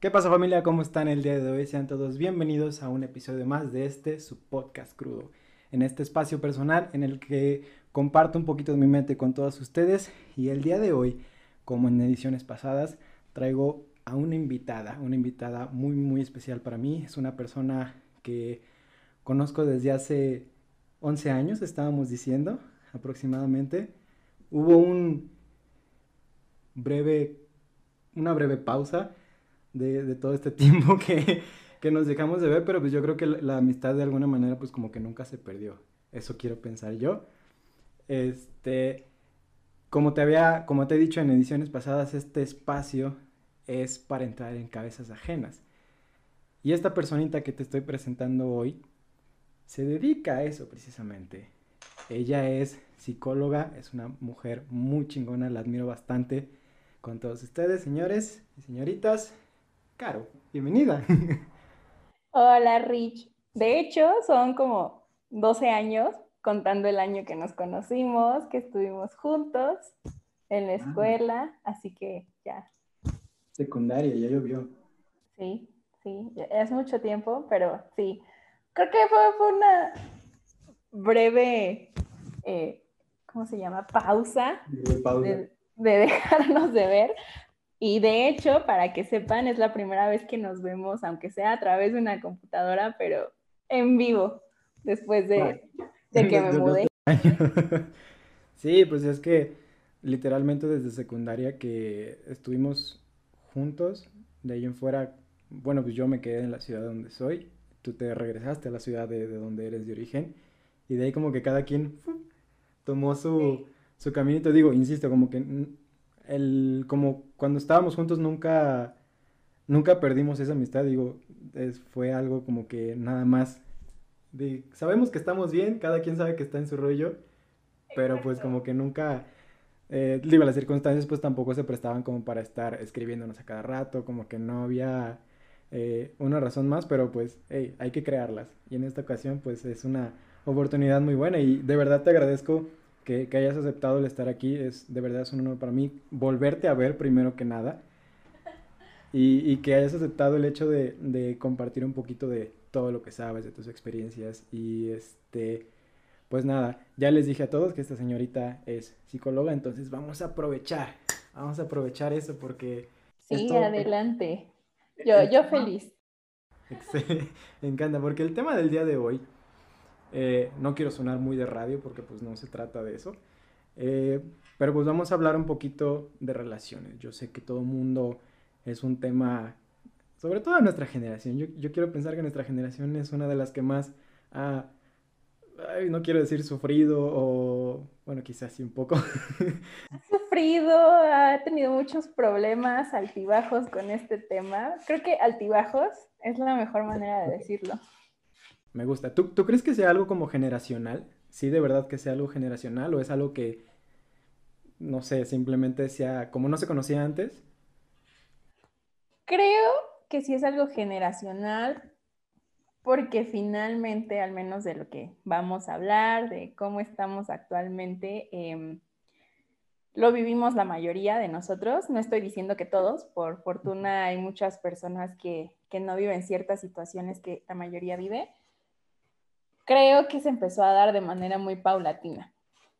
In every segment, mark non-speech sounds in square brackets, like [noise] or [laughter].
¿Qué pasa familia? ¿Cómo están el día de hoy? Sean todos bienvenidos a un episodio más de este, su podcast crudo. En este espacio personal en el que comparto un poquito de mi mente con todos ustedes y el día de hoy, como en ediciones pasadas, traigo a una invitada, una invitada muy muy especial para mí. Es una persona que conozco desde hace 11 años, estábamos diciendo aproximadamente. Hubo un breve, una breve pausa de, todo este [laughs] tiempo que, nos dejamos de ver, pero pues yo creo que la, amistad de alguna manera pues como que nunca se perdió. Eso quiero pensar yo. Este, como te había, como te he dicho en ediciones pasadas, este espacio es para entrar en cabezas ajenas. Y esta personita que te estoy presentando hoy se dedica a eso precisamente. Ella es psicóloga, es una mujer muy chingona, la admiro bastante. Con todos ustedes, señores y señoritas, Caro, bienvenida. [laughs] Hola, Rich. De hecho, son como 12 años, contando el año que nos conocimos, que estuvimos juntos en la ah. escuela, así que ya. Secundaria, ya llovió. Sí, sí, es mucho tiempo, pero sí. Creo que fue, una breve, eh, ¿cómo se llama? Pausa. de [laughs] dejarnos de ver, y de hecho, para que sepan, es la primera vez que nos vemos, aunque sea a través de una computadora, pero en vivo, después de, que me mudé. [laughs] Sí, pues es que literalmente desde secundaria que estuvimos juntos, de ahí en fuera, bueno, pues yo me quedé en la ciudad donde soy, tú te regresaste a la ciudad de, donde eres de origen, y de ahí como que cada quien tomó su, su caminito, digo, insisto, como que el, como cuando estábamos juntos nunca, nunca perdimos esa amistad, digo, fue algo como que nada más, de, sabemos que estamos bien, cada quien sabe que está en su rollo, pero pues como que nunca, eh, digo, las circunstancias pues tampoco se prestaban como para estar escribiéndonos a cada rato, como que no había eh, una razón más, pero pues hey, hay que crearlas. Y en esta ocasión pues es una oportunidad muy buena y de verdad te agradezco que, hayas aceptado el estar aquí. Es de verdad es un honor para mí volverte a ver primero que nada. Y, que hayas aceptado el hecho de, compartir un poquito de todo lo que sabes, de tus experiencias. Y este, pues nada, ya les dije a todos que esta señorita es psicóloga, entonces vamos a aprovechar, vamos a aprovechar eso porque... Sí, adelante. [laughs] Yo, yo feliz. [laughs] [laughs] Me encanta, porque el tema del día de hoy eh, no quiero sonar muy de radio porque pues no se trata de eso. Eh, pero pues vamos a hablar un poquito de relaciones. Yo sé que todo mundo es un tema, sobre todo en nuestra generación. Yo, quiero pensar que nuestra generación es una de las que más ha, no quiero decir sufrido o, bueno, quizás sí un poco. [laughs] Ha sufrido, ha tenido muchos problemas, altibajos con este tema. Creo que altibajos es la mejor manera de decirlo. Me gusta. ¿Tú, ¿Tú crees que sea algo como generacional? ¿Sí, de verdad que sea algo generacional o es algo que, no sé, simplemente sea como no se conocía antes? Creo que sí es algo generacional porque finalmente, al menos de lo que vamos a hablar, de cómo estamos actualmente, em, lo vivimos la mayoría de nosotros. No estoy diciendo que todos, por fortuna hay muchas personas que no viven ciertas situaciones que la mayoría vive, creo que se empezó a dar de manera muy paulatina.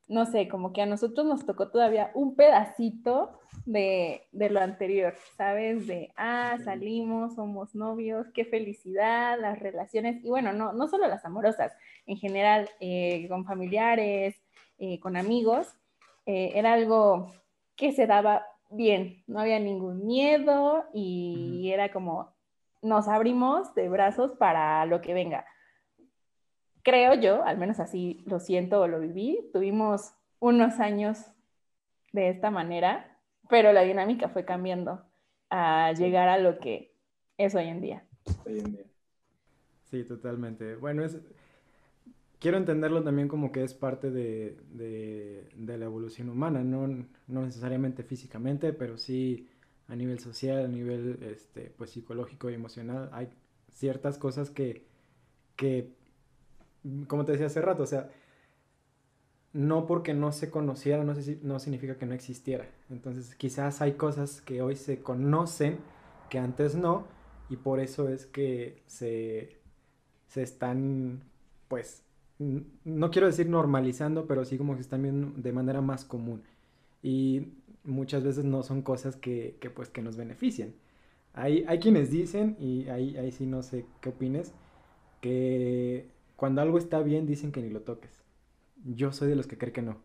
No sé, como que a nosotros nos tocó todavía un pedacito de, lo anterior, ¿sabes? De, ah, salimos, somos novios, qué felicidad, las relaciones, y bueno, no, no solo las amorosas, en general, eh, con familiares, eh, con amigos, eh, era algo que se daba bien, no había ningún miedo y era como, nos abrimos de brazos para lo que venga creo yo, al menos así lo siento o lo viví, tuvimos unos años de esta manera, pero la dinámica fue cambiando a llegar a lo que es hoy en día. Hoy en día. Sí, totalmente. Bueno, es, quiero entenderlo también como que es parte de, la evolución humana, no, no, necesariamente físicamente, pero sí a nivel social, a nivel este, pues, psicológico y emocional. Hay ciertas cosas que, que como te decía hace rato, o sea, no porque no se conociera no, no significa que no existiera. Entonces, quizás hay cosas que hoy se conocen que antes no, y por eso es que se, se están, pues, no quiero decir normalizando, pero sí como que están viendo de manera más común. Y muchas veces no son cosas que, que pues, que nos beneficien. Hay, hay quienes dicen, y ahí, ahí sí no sé qué opines, que cuando algo está bien dicen que ni lo toques. Yo soy de los que cree que no.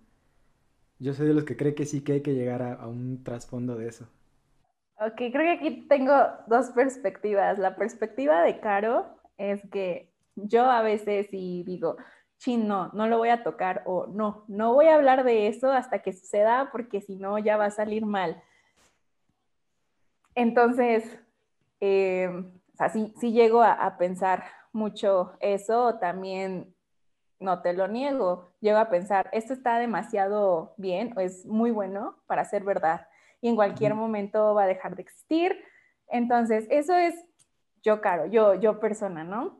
Yo soy de los que cree que sí que hay que llegar a, un trasfondo de eso. Ok, creo que aquí tengo dos perspectivas. La perspectiva de Caro es que yo a veces sí digo, chin, no, no lo voy a tocar o no, no voy a hablar de eso hasta que suceda porque si no ya va a salir mal. Entonces, eh, sí, llego a, pensar mucho eso, también no te lo niego, llego a pensar, esto está demasiado bien o es muy bueno para ser verdad y en cualquier momento va a dejar de existir. Entonces, eso es yo, Caro, yo, yo persona, ¿no?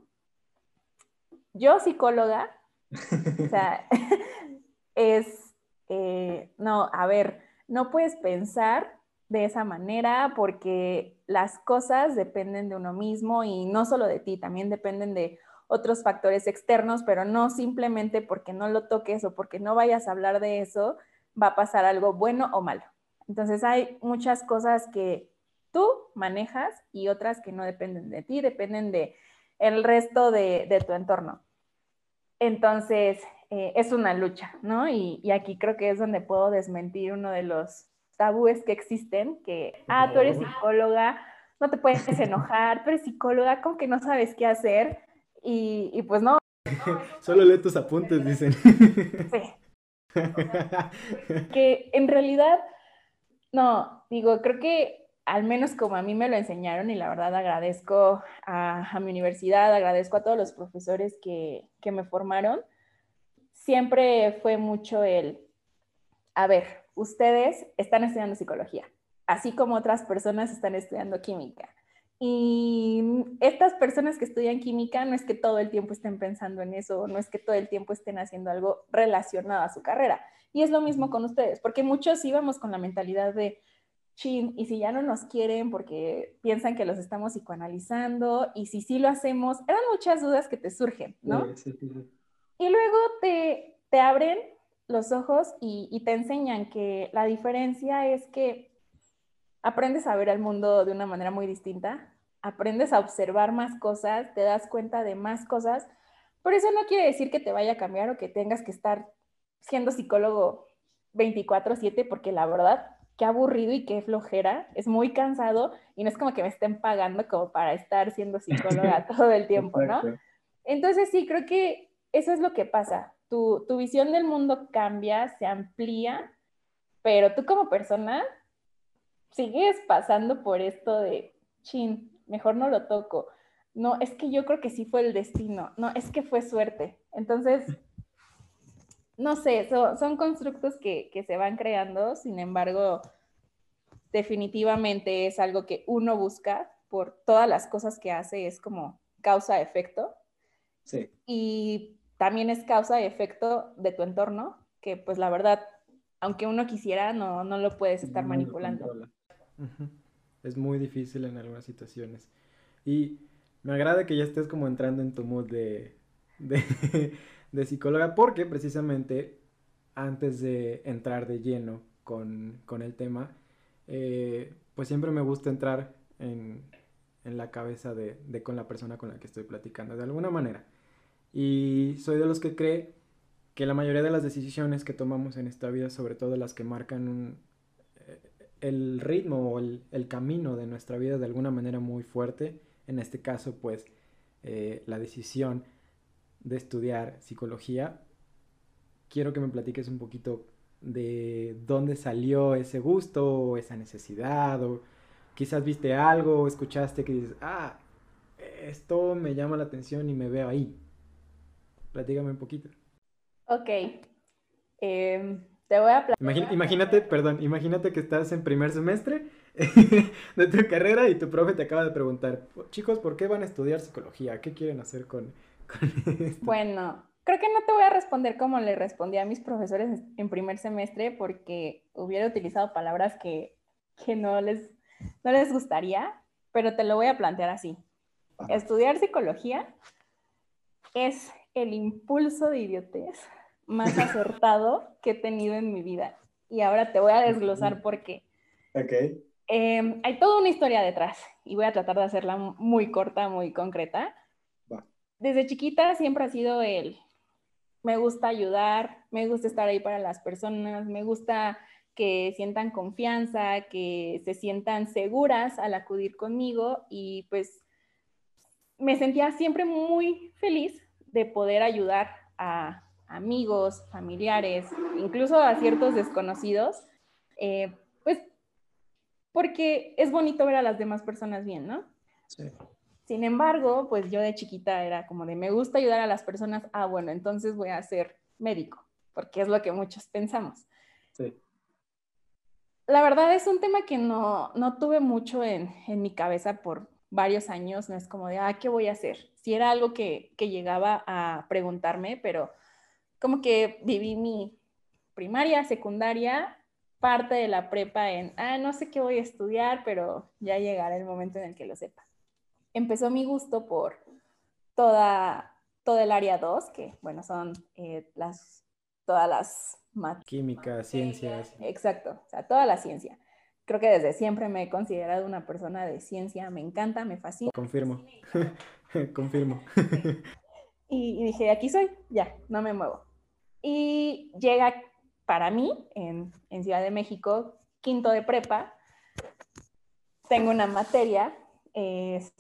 Yo psicóloga, o sea, [laughs] [laughs] es, eh, no, a ver, no puedes pensar de esa manera porque las cosas dependen de uno mismo y no solo de ti, también dependen de otros factores externos, pero no simplemente porque no lo toques o porque no vayas a hablar de eso, va a pasar algo bueno o malo. Entonces hay muchas cosas que tú manejas y otras que no dependen de ti, dependen de el resto de, tu entorno. Entonces, eh, es una lucha, ¿no? y aquí creo que es donde puedo desmentir uno de los tabúes que existen, que, ah, tú eres psicóloga, no te puedes enojar, eres psicóloga, como que no sabes qué hacer, y, pues no. [laughs] Solo lee tus apuntes, dicen. Sí. que en realidad, no, digo, creo que al menos como a mí me lo enseñaron y la verdad agradezco a, mi universidad, agradezco a todos los profesores que, que me formaron, siempre fue mucho el, a ver, ustedes están estudiando psicología, así como otras personas están estudiando química. Y estas personas que estudian química no es que todo el tiempo estén pensando en eso, no es que todo el tiempo estén haciendo algo relacionado a su carrera. Y es lo mismo con ustedes, porque muchos íbamos con la mentalidad de, chin, y si ya no nos quieren porque piensan que los estamos psicoanalizando, y si sí lo hacemos, eran muchas dudas que te surgen, ¿no? Y luego te, te abren los ojos y, te enseñan que la diferencia es que aprendes a ver al mundo de una manera muy distinta, aprendes a observar más cosas, te das cuenta de más cosas, pero eso no quiere decir que te vaya a cambiar o que tengas que estar siendo psicólogo 24/7, porque la verdad, qué aburrido y qué flojera, es muy cansado y no es como que me estén pagando como para estar siendo psicóloga [laughs] todo el tiempo, ¿no? Entonces sí, creo que eso es lo que pasa tu, visión del mundo cambia, se amplía, pero tú como persona sigues pasando por esto de, chin, mejor no lo toco. No, es que yo creo que sí fue el destino. No, es que fue suerte. Entonces, [laughs] no sé, son constructos que, que se van creando, sin embargo, definitivamente es algo que uno busca por todas las cosas que hace, es como causa-efecto. Sí. Y también es causa y efecto de tu entorno, que pues la verdad, aunque uno quisiera, no, no lo puedes estar manipulando. Es muy difícil en algunas situaciones. Y me agrada que ya estés como entrando en tu mood de, de, [laughs] psicóloga, porque precisamente antes de entrar de lleno con, el tema, eh, pues siempre me gusta entrar en, la cabeza de, de, con la persona con la que estoy platicando, de alguna manera. Y soy de los que cree que la mayoría de las decisiones que tomamos en esta vida, sobre todo las que marcan eh, el ritmo o el, camino de nuestra vida de alguna manera muy fuerte, en este caso pues eh, la decisión de estudiar psicología, quiero que me platiques un poquito de dónde salió ese gusto o esa necesidad o quizás viste algo o escuchaste que dices, ah, esto me llama la atención y me veo ahí. Platígame un poquito. Ok. Em, te voy a platicar. imagínate, perdón, imagínate que estás en primer semestre [laughs] de tu carrera y tu profe te acaba de preguntar, chicos, ¿por qué van a estudiar psicología? ¿Qué quieren hacer con, esto? Bueno, creo que no te voy a responder como le respondí a mis profesores en primer semestre porque hubiera utilizado palabras que, no, les, no les gustaría, pero te lo voy a plantear así. Estudiar psicología es el impulso de idiotez más acertado [laughs] que he tenido en mi vida. Y ahora te voy a desglosar por qué. Ok. Em, hay toda una historia detrás y voy a tratar de hacerla muy corta, muy concreta. Desde chiquita siempre ha sido el, me gusta ayudar, me gusta estar ahí para las personas, me gusta que sientan confianza, que se sientan seguras al acudir conmigo y pues me sentía siempre muy feliz de poder ayudar a amigos, familiares, incluso a ciertos desconocidos, eh, pues porque es bonito ver a las demás personas bien, ¿no? Sí. Sin embargo, pues yo de chiquita era como de me gusta ayudar a las personas, ah, bueno, entonces voy a ser médico, porque es lo que muchos pensamos. Sí. La verdad es un tema que no, no tuve mucho en, en mi cabeza por varios años, no es como de, ah, ¿qué voy a hacer? Si era algo que, que llegaba a preguntarme, pero como que viví mi primaria, secundaria, parte de la prepa en, ah, no sé qué voy a estudiar, pero ya llegará el momento en el que lo sepa. Empezó mi gusto por toda, todo el área 2, que bueno, son eh, las, todas las... Química, ciencias. Exacto, o sea, toda la ciencia creo que desde siempre me he considerado una persona de ciencia, me encanta, me fascina. Confirmo, [laughs] confirmo. [laughs] Y, dije, aquí soy, ya, no me muevo. Y llega para mí en, en Ciudad de México, quinto de prepa, tengo una materia, es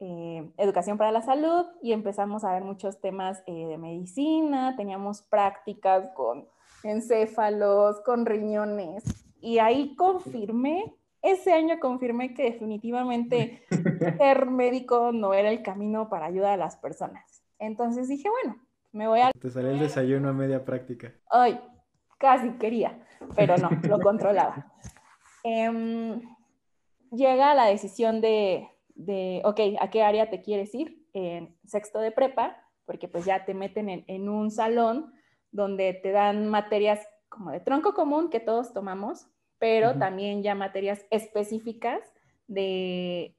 eh, educación para la salud y empezamos a ver muchos temas eh, de medicina, teníamos prácticas con encéfalos, con riñones, y ahí confirmé, ese año confirmé que definitivamente [laughs] ser médico no era el camino para ayudar a las personas. Entonces dije, bueno, me voy a... Te salió el desayuno a media práctica. Ay, casi quería, pero no, lo controlaba. [laughs] Em, llega la decisión de, de, ok, ¿a qué área te quieres ir? En sexto de prepa, porque pues ya te meten en, en un salón donde te dan materias como de tronco común que todos tomamos, pero también ya materias específicas de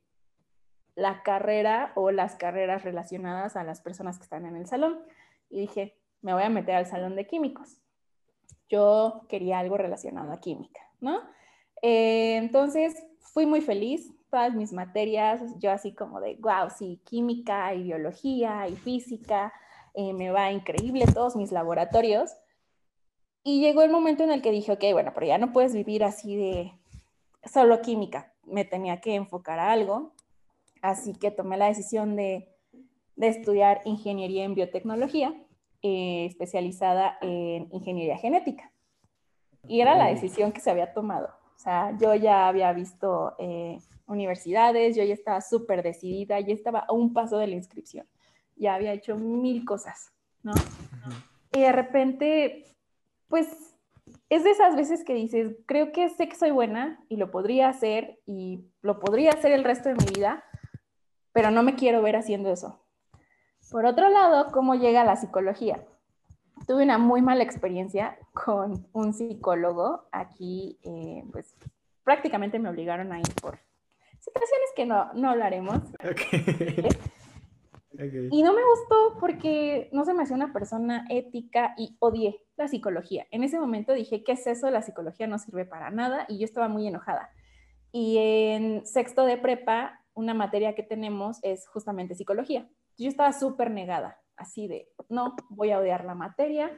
la carrera o las carreras relacionadas a las personas que están en el salón. Y dije, me voy a meter al salón de químicos. Yo quería algo relacionado a química, ¿no? Eh, entonces, fui muy feliz, todas mis materias, yo así como de, wow, sí, química y biología y física, eh, me va increíble todos mis laboratorios. Y llegó el momento en el que dije, ok, bueno, pero ya no puedes vivir así de solo química, me tenía que enfocar a algo, así que tomé la decisión de, de estudiar ingeniería en biotecnología, eh, especializada en ingeniería genética. Y era la decisión que se había tomado. O sea, yo ya había visto eh, universidades, yo ya estaba súper decidida, ya estaba a un paso de la inscripción, ya había hecho mil cosas, ¿no? Y de repente pues es de esas veces que dices, creo que sé que soy buena y lo podría hacer y lo podría hacer el resto de mi vida, pero no me quiero ver haciendo eso. Por otro lado, ¿cómo llega la psicología? Tuve una muy mala experiencia con un psicólogo. Aquí, eh, pues prácticamente me obligaron a ir por situaciones que no, no hablaremos. Okay. Y no me gustó porque no se me hacía una persona ética y odié la psicología. En ese momento dije, ¿qué es eso? La psicología no sirve para nada y yo estaba muy enojada. Y en sexto de prepa, una materia que tenemos es justamente psicología. Yo estaba súper negada, así de, no, voy a odiar la materia,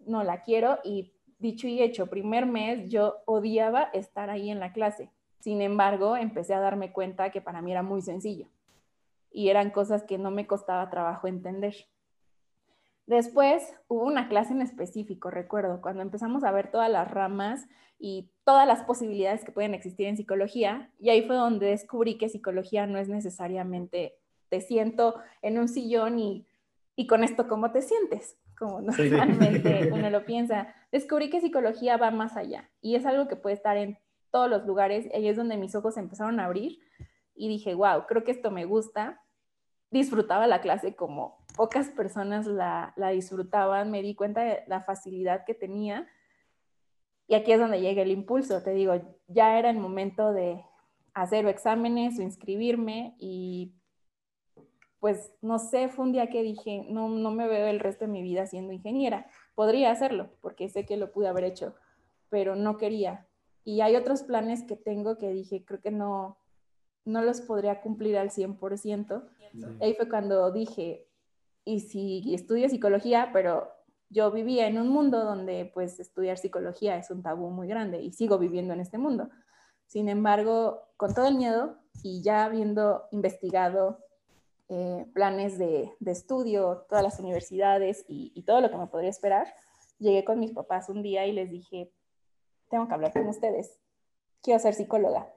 no la quiero y dicho y hecho, primer mes yo odiaba estar ahí en la clase. Sin embargo, empecé a darme cuenta que para mí era muy sencillo y eran cosas que no me costaba trabajo entender. Después hubo una clase en específico, recuerdo, cuando empezamos a ver todas las ramas y todas las posibilidades que pueden existir en psicología, y ahí fue donde descubrí que psicología no es necesariamente te siento en un sillón y, y con esto cómo te sientes, como normalmente [laughs] uno lo piensa. Descubrí que psicología va más allá y es algo que puede estar en todos los lugares, ahí es donde mis ojos empezaron a abrir y dije, wow, creo que esto me gusta. Disfrutaba la clase como pocas personas la, la disfrutaban, me di cuenta de la facilidad que tenía. Y aquí es donde llega el impulso, te digo, ya era el momento de hacer exámenes o inscribirme y pues no sé, fue un día que dije, no, no me veo el resto de mi vida siendo ingeniera. Podría hacerlo, porque sé que lo pude haber hecho, pero no quería. Y hay otros planes que tengo que dije, creo que no, no los podría cumplir al 100%. Ahí fue cuando dije, y si estudio psicología, pero yo vivía en un mundo donde pues estudiar psicología es un tabú muy grande y sigo viviendo en este mundo. Sin embargo, con todo el miedo y ya habiendo investigado eh, planes de, estudio, todas las universidades y, y todo lo que me podría esperar, llegué con mis papás un día y les dije, tengo que hablar con ustedes, quiero ser psicóloga.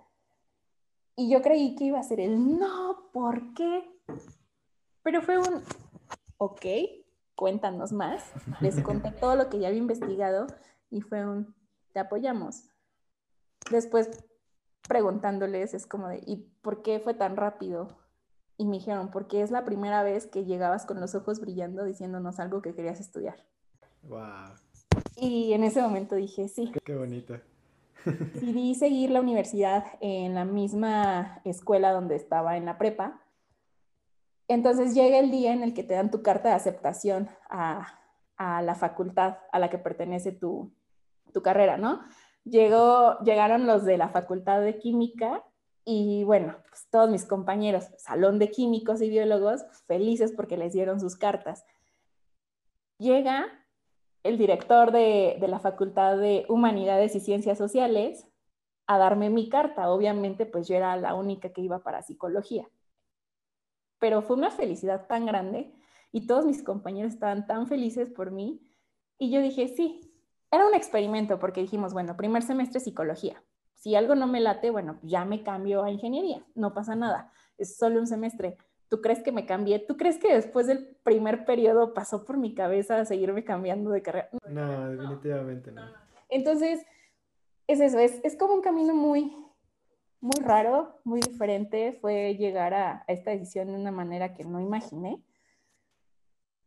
Y yo creí que iba a ser el no, ¿por qué? Pero fue un, ok, cuéntanos más. Les conté todo lo que ya había investigado y fue un, te apoyamos. Después preguntándoles, es como de, ¿y por qué fue tan rápido? Y me dijeron, porque es la primera vez que llegabas con los ojos brillando diciéndonos algo que querías estudiar. Wow. Y en ese momento dije, sí. Qué, qué bonito. Decidí seguir la universidad en la misma escuela donde estaba en la prepa. Entonces llega el día en el que te dan tu carta de aceptación a, la facultad a la que pertenece tu, carrera, ¿no? Llegó, llegaron los de la facultad de química y bueno, pues todos mis compañeros, salón de químicos y biólogos, felices porque les dieron sus cartas. Llega el director de, la Facultad de Humanidades y Ciencias Sociales a darme mi carta. Obviamente, pues yo era la única que iba para psicología. Pero fue una felicidad tan grande y todos mis compañeros estaban tan felices por mí. Y yo dije, sí, era un experimento porque dijimos, bueno, primer semestre psicología. Si algo no me late, bueno, ya me cambio a ingeniería, no pasa nada, es solo un semestre. ¿Tú crees que me cambié? ¿Tú crees que después del primer periodo pasó por mi cabeza seguirme cambiando de carrera? No, definitivamente no. Entonces, es eso, es, es como un camino muy, muy raro, muy diferente. Fue llegar a, a esta decisión de una manera que no imaginé,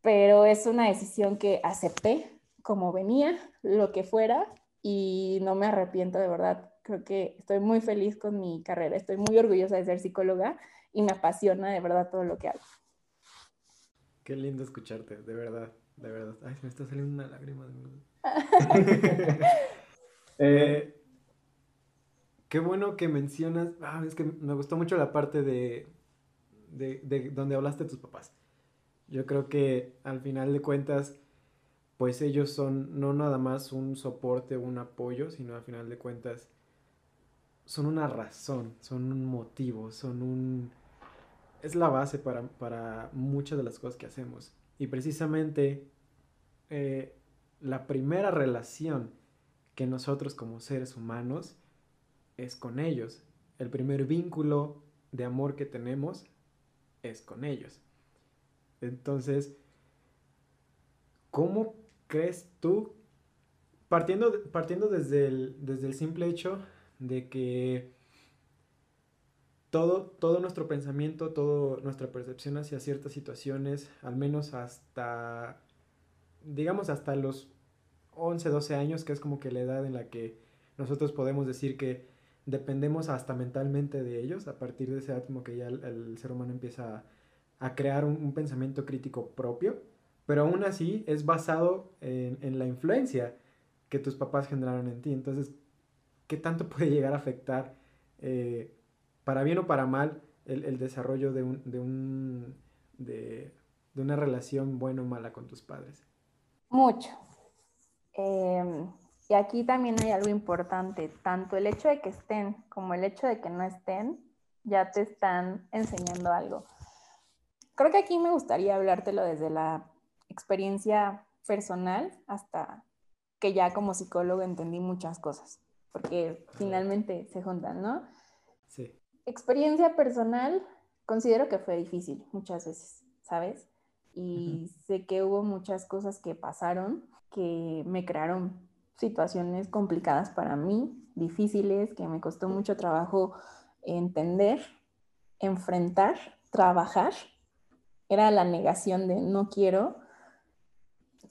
pero es una decisión que acepté como venía, lo que fuera, y no me arrepiento de verdad. Creo que estoy muy feliz con mi carrera, estoy muy orgullosa de ser psicóloga y me apasiona de verdad todo lo que hago. Qué lindo escucharte, de verdad, de verdad. Ay, se me está saliendo una lágrima de [laughs] eh, qué bueno que mencionas, ah, es que me gustó mucho la parte de, de, de donde hablaste de tus papás. Yo creo que al final de cuentas, pues ellos son no nada más un soporte un apoyo, sino al final de cuentas son una razón, son un motivo, son un... es la base para, muchas de las cosas que hacemos. Y precisamente eh, la primera relación que nosotros como seres humanos es con ellos. El primer vínculo de amor que tenemos es con ellos. Entonces, ¿cómo crees tú, partiendo, partiendo desde, el, desde el simple hecho de que todo, todo nuestro pensamiento, toda nuestra percepción hacia ciertas situaciones, al menos hasta, digamos, hasta los 11, 12 años, que es como que la edad en la que nosotros podemos decir que dependemos hasta mentalmente de ellos, a partir de esa edad como que ya el, ser humano empieza a, crear un, pensamiento crítico propio, pero aún así es basado en, en la influencia que tus papás generaron en ti. Entonces, qué tanto puede llegar a afectar, eh, para bien o para mal, el, desarrollo de, un, de, un, de, una relación buena o mala con tus padres. Mucho. Em, y aquí también hay algo importante, tanto el hecho de que estén como el hecho de que no estén, ya te están enseñando algo. Creo que aquí me gustaría hablártelo desde la experiencia personal hasta que ya como psicólogo entendí muchas cosas porque finalmente se juntan, ¿no? Sí. Experiencia personal, considero que fue difícil muchas veces, ¿sabes? Y sé que hubo muchas cosas que pasaron que me crearon situaciones complicadas para mí, difíciles, que me costó mucho trabajo entender, enfrentar, trabajar. Era la negación de no quiero.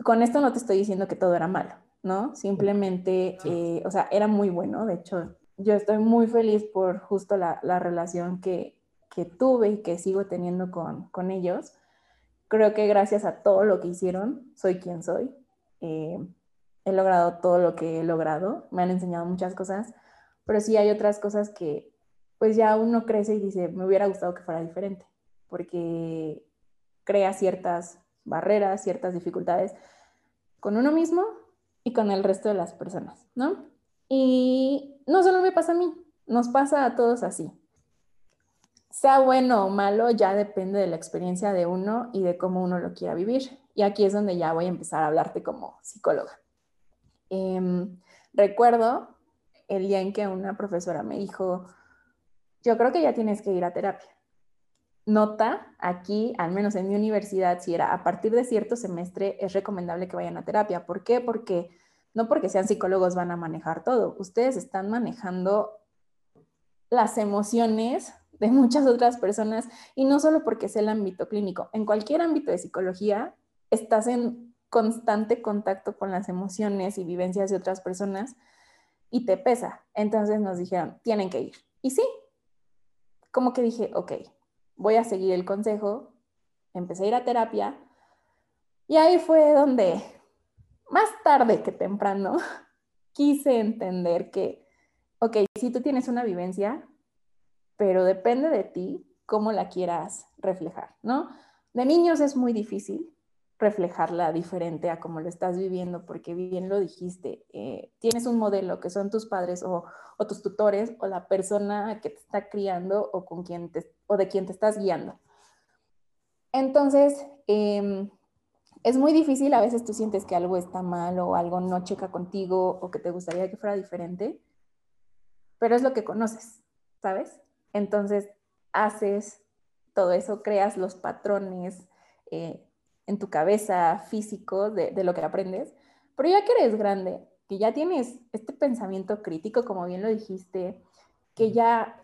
Con esto no te estoy diciendo que todo era malo, ¿no? Simplemente, eh, o sea, era muy bueno, de hecho, yo estoy muy feliz por justo la, relación que, que, tuve y que sigo teniendo con, con, ellos. Creo que gracias a todo lo que hicieron, soy quien soy. Eh, he logrado todo lo que he logrado, me han enseñado muchas cosas, pero sí hay otras cosas que pues ya uno crece y dice, me hubiera gustado que fuera diferente, porque crea ciertas barreras, ciertas dificultades con uno mismo y con el resto de las personas, ¿no? Y no solo me pasa a mí, nos pasa a todos así. Sea bueno o malo, ya depende de la experiencia de uno y de cómo uno lo quiera vivir. Y aquí es donde ya voy a empezar a hablarte como psicóloga. Em, recuerdo el día en que una profesora me dijo, yo creo que ya tienes que ir a terapia. Nota, aquí, al menos en mi universidad, si era a partir de cierto semestre, es recomendable que vayan a terapia. ¿Por qué? Porque no porque sean psicólogos van a manejar todo. Ustedes están manejando las emociones de muchas otras personas y no solo porque es el ámbito clínico. En cualquier ámbito de psicología estás en constante contacto con las emociones y vivencias de otras personas y te pesa. Entonces nos dijeron, tienen que ir. Y sí, como que dije, ok, voy a seguir el consejo, empecé a ir a terapia y ahí fue donde, más tarde que temprano, [laughs] quise entender que, ok, si tú tienes una vivencia, pero depende de ti cómo la quieras reflejar, ¿no? De niños es muy difícil, reflejarla diferente a como lo estás viviendo, porque bien lo dijiste, eh, tienes un modelo que son tus padres o, tus tutores o la persona que te está criando o, con quien te, o de quien te estás guiando. Entonces, em, es muy difícil, a veces tú sientes que algo está mal o algo no checa contigo o que te gustaría que fuera diferente, pero es lo que conoces, ¿sabes? Entonces, haces todo eso, creas los patrones, eh, en tu cabeza físico de, lo que aprendes, pero ya que eres grande, que ya tienes este pensamiento crítico, como bien lo dijiste, que ya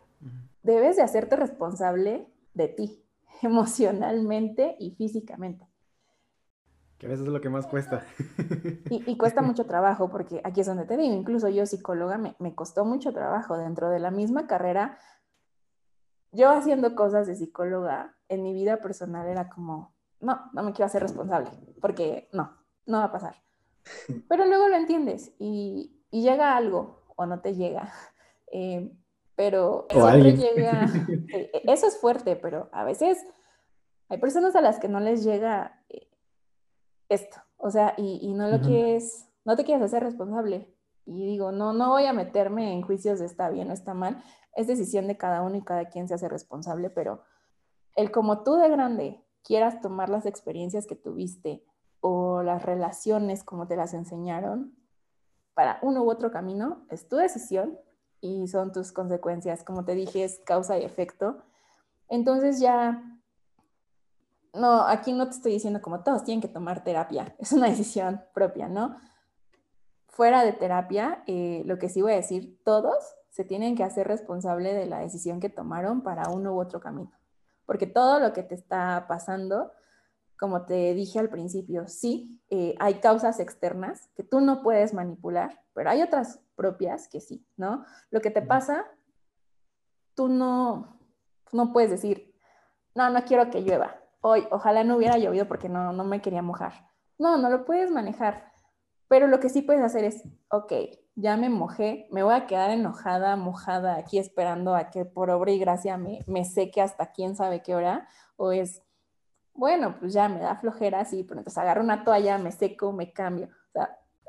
debes de hacerte responsable de ti, [laughs] emocionalmente y físicamente. Que a veces es lo que más cuesta. [laughs] Y, cuesta mucho trabajo, porque aquí es donde te digo, incluso yo psicóloga me, me costó mucho trabajo dentro de la misma carrera. Yo haciendo cosas de psicóloga en mi vida personal era como, no, no me quiero hacer responsable, porque no, no va a pasar. [laughs] Pero luego lo entiendes y, llega algo o no te llega. [laughs] Eh, pero siempre llega, eh, eso es fuerte, pero a veces hay personas a las que no les llega eh, esto, o sea, y, no lo quieres, no te quieres hacer responsable. Y digo, no, no voy a meterme en juicios de está bien o está mal, es decisión de cada uno y cada quien se hace responsable, pero el como tú de grande quieras tomar las experiencias que tuviste o las relaciones como te las enseñaron para uno u otro camino, es tu decisión y son tus consecuencias. Como te dije, es causa y efecto. Entonces ya, no, aquí no te estoy diciendo como todos tienen que tomar terapia, [laughs] es una decisión propia, ¿no? Fuera de terapia, eh, lo que sí voy a decir, todos se tienen que hacer responsable de la decisión que tomaron para uno u otro camino porque todo lo que te está pasando, como te dije al principio, sí, eh, hay causas externas que tú no puedes manipular, pero hay otras propias que sí, ¿no? Lo que te pasa, tú no, no puedes decir, no, no quiero que llueva. Hoy, ojalá no hubiera llovido porque no, no me quería mojar. No, no lo puedes manejar. Pero lo que sí puedes hacer es, ok, ya me mojé, me voy a quedar enojada, mojada aquí esperando a que por obra y gracia me, me seque hasta quién sabe qué hora, o es, bueno, pues ya me da flojera, sí, pero entonces agarro una toalla, me seco, me cambio.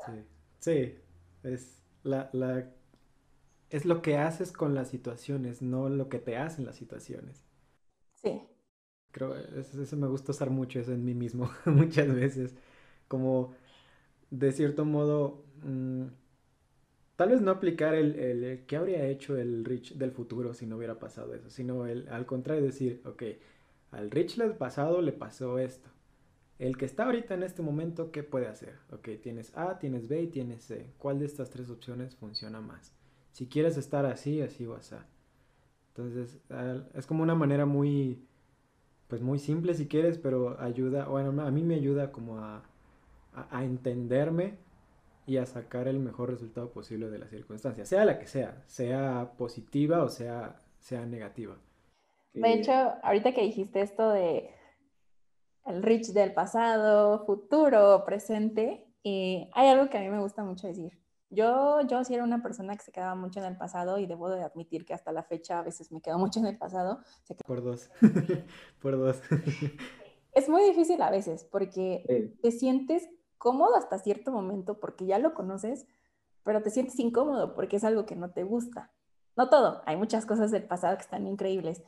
sí, sí, es, la, la, es lo que haces con las situaciones, no lo que te hacen las situaciones. Sí. Creo, eso, me gusta usar mucho, eso en mí mismo, [laughs] muchas veces, como de cierto modo... Mm, Tal vez no aplicar el, el, qué habría hecho el Rich del futuro si no hubiera pasado eso, sino el, al contrario decir, ok, al Rich del pasado le pasó esto. El que está ahorita en este momento, ¿qué puede hacer? Ok, tienes A, tienes B y tienes C. ¿Cuál de estas tres opciones funciona más? Si quieres estar así, así o así. Entonces, es como una manera muy, pues muy simple si quieres, pero ayuda, bueno, a mí me ayuda como a, a, a entenderme y a sacar el mejor resultado posible de la circunstancia, sea la que sea, sea positiva o sea, sea negativa. De hecho, ahorita que dijiste esto de el rich del pasado, futuro, presente, eh, hay algo que a mí me gusta mucho decir. Yo, yo sí era una persona que se quedaba mucho en el pasado y debo de admitir que hasta la fecha a veces me quedo mucho en el pasado. Por dos, [laughs] por dos. [laughs] es muy difícil a veces porque te sientes cómodo hasta cierto momento porque ya lo conoces, pero te sientes incómodo porque es algo que no te gusta. No todo, hay muchas cosas del pasado que están increíbles,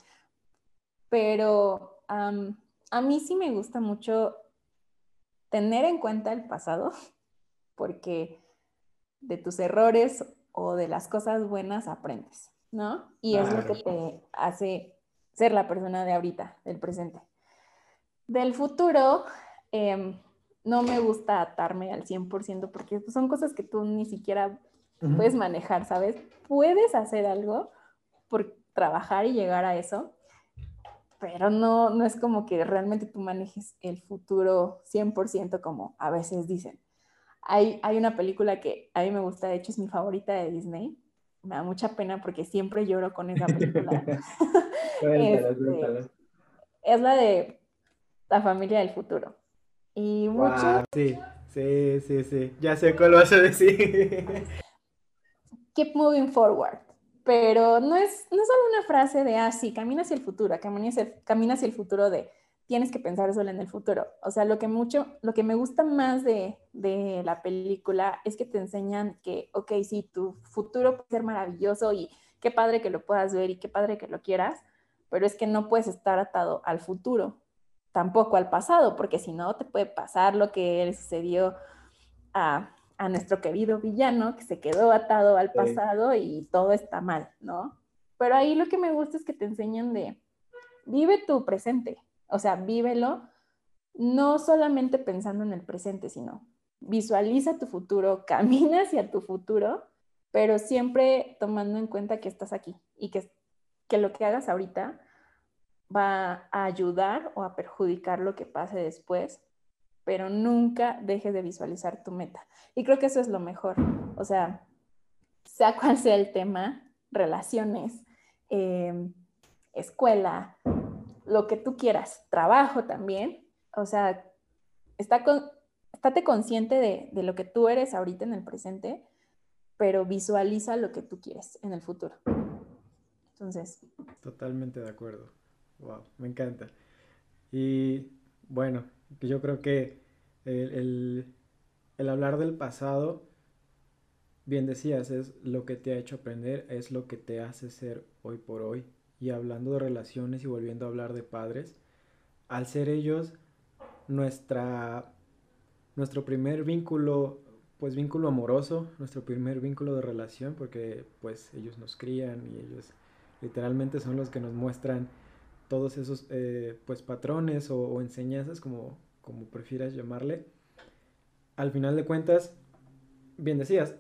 pero a mí sí me gusta mucho tener en cuenta el pasado [laughs] porque de tus errores o de las cosas buenas aprendes, ¿no? Y es lo que te hace ser la persona de ahorita, del presente. Del futuro, em, no me gusta atarme al 100% porque son cosas que tú ni siquiera puedes manejar, ¿sabes? Puedes hacer algo por trabajar y llegar a eso, pero no, no es como que realmente tú manejes el futuro 100% como a veces dicen. Hay, hay una película que a mí me gusta, de hecho es mi favorita de Disney. Me da mucha pena porque siempre lloro con esa película. [laughs] Este, es la de La familia del futuro. Y mucho... sí, sí, sí, sí. Ya sé cuál vas a decir. [laughs] Keep moving forward. Pero no es, no solo una frase de, ah, sí, camina hacia el futuro, camina hacia, camina hacia el futuro de, tienes que pensar solo en el futuro. O sea, lo que mucho, lo que me gusta más de, de la película es que te enseñan que, ok, sí, tu futuro puede ser maravilloso y qué padre que lo puedas ver y qué padre que lo quieras, pero es que no puedes estar atado al futuro tampoco al pasado, porque si no te puede pasar lo que le sucedió a, nuestro querido villano, que se quedó atado al pasado y todo está mal, ¿no? Pero ahí lo que me gusta es que te enseñan de, vive tu presente, o sea, vívelo, no solamente pensando en el presente, sino visualiza tu futuro, [laughs] camina hacia tu futuro, pero siempre tomando en cuenta que estás aquí y que, que lo que hagas ahorita va a ayudar o a perjudicar lo que pase después, pero nunca dejes de visualizar tu meta. Y creo que eso es lo mejor. O sea, sea cual sea el tema, relaciones, em, escuela, lo que tú quieras, trabajo también. O sea, está con, estate consciente de, de lo que tú eres ahorita en el presente, pero visualiza lo que tú quieres en el futuro. Entonces. Totalmente de acuerdo. Wow, me encanta. Y bueno, yo creo que el, hablar del pasado, bien decías, es lo que te ha hecho aprender, es lo que te hace ser hoy por hoy. Y hablando de relaciones y volviendo a hablar de padres, al ser ellos nuestra, nuestro primer vínculo, pues vínculo amoroso, nuestro primer vínculo de relación, porque pues ellos nos crían y ellos literalmente son los que nos muestran todos esos eh, pues patrones o, enseñanzas, como, como prefieras llamarle, al final de cuentas, bien decías,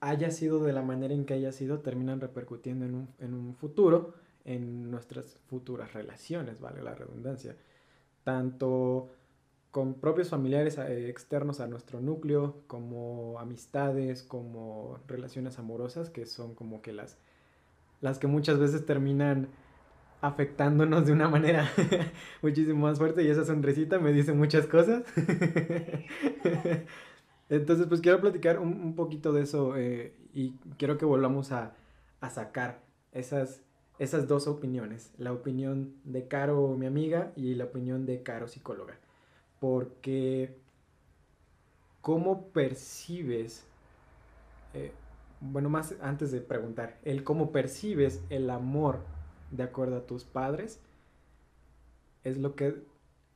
haya sido de la manera en que haya sido, terminan repercutiendo en un, en un futuro, en nuestras futuras relaciones, vale la redundancia, tanto con propios familiares eh, externos a nuestro núcleo, como amistades, como relaciones amorosas, que son como que las, las que muchas veces terminan afectándonos de una manera [laughs] muchísimo más fuerte y esa sonrisita me dice muchas cosas. [laughs] Entonces, pues quiero platicar un, poquito de eso eh, y quiero que volvamos a, sacar esas, esas dos opiniones, la opinión de Caro, mi amiga, y la opinión de Caro, psicóloga. Porque, ¿cómo percibes, eh, bueno, más antes de preguntar, el cómo percibes el amor de acuerdo a tus padres, es lo que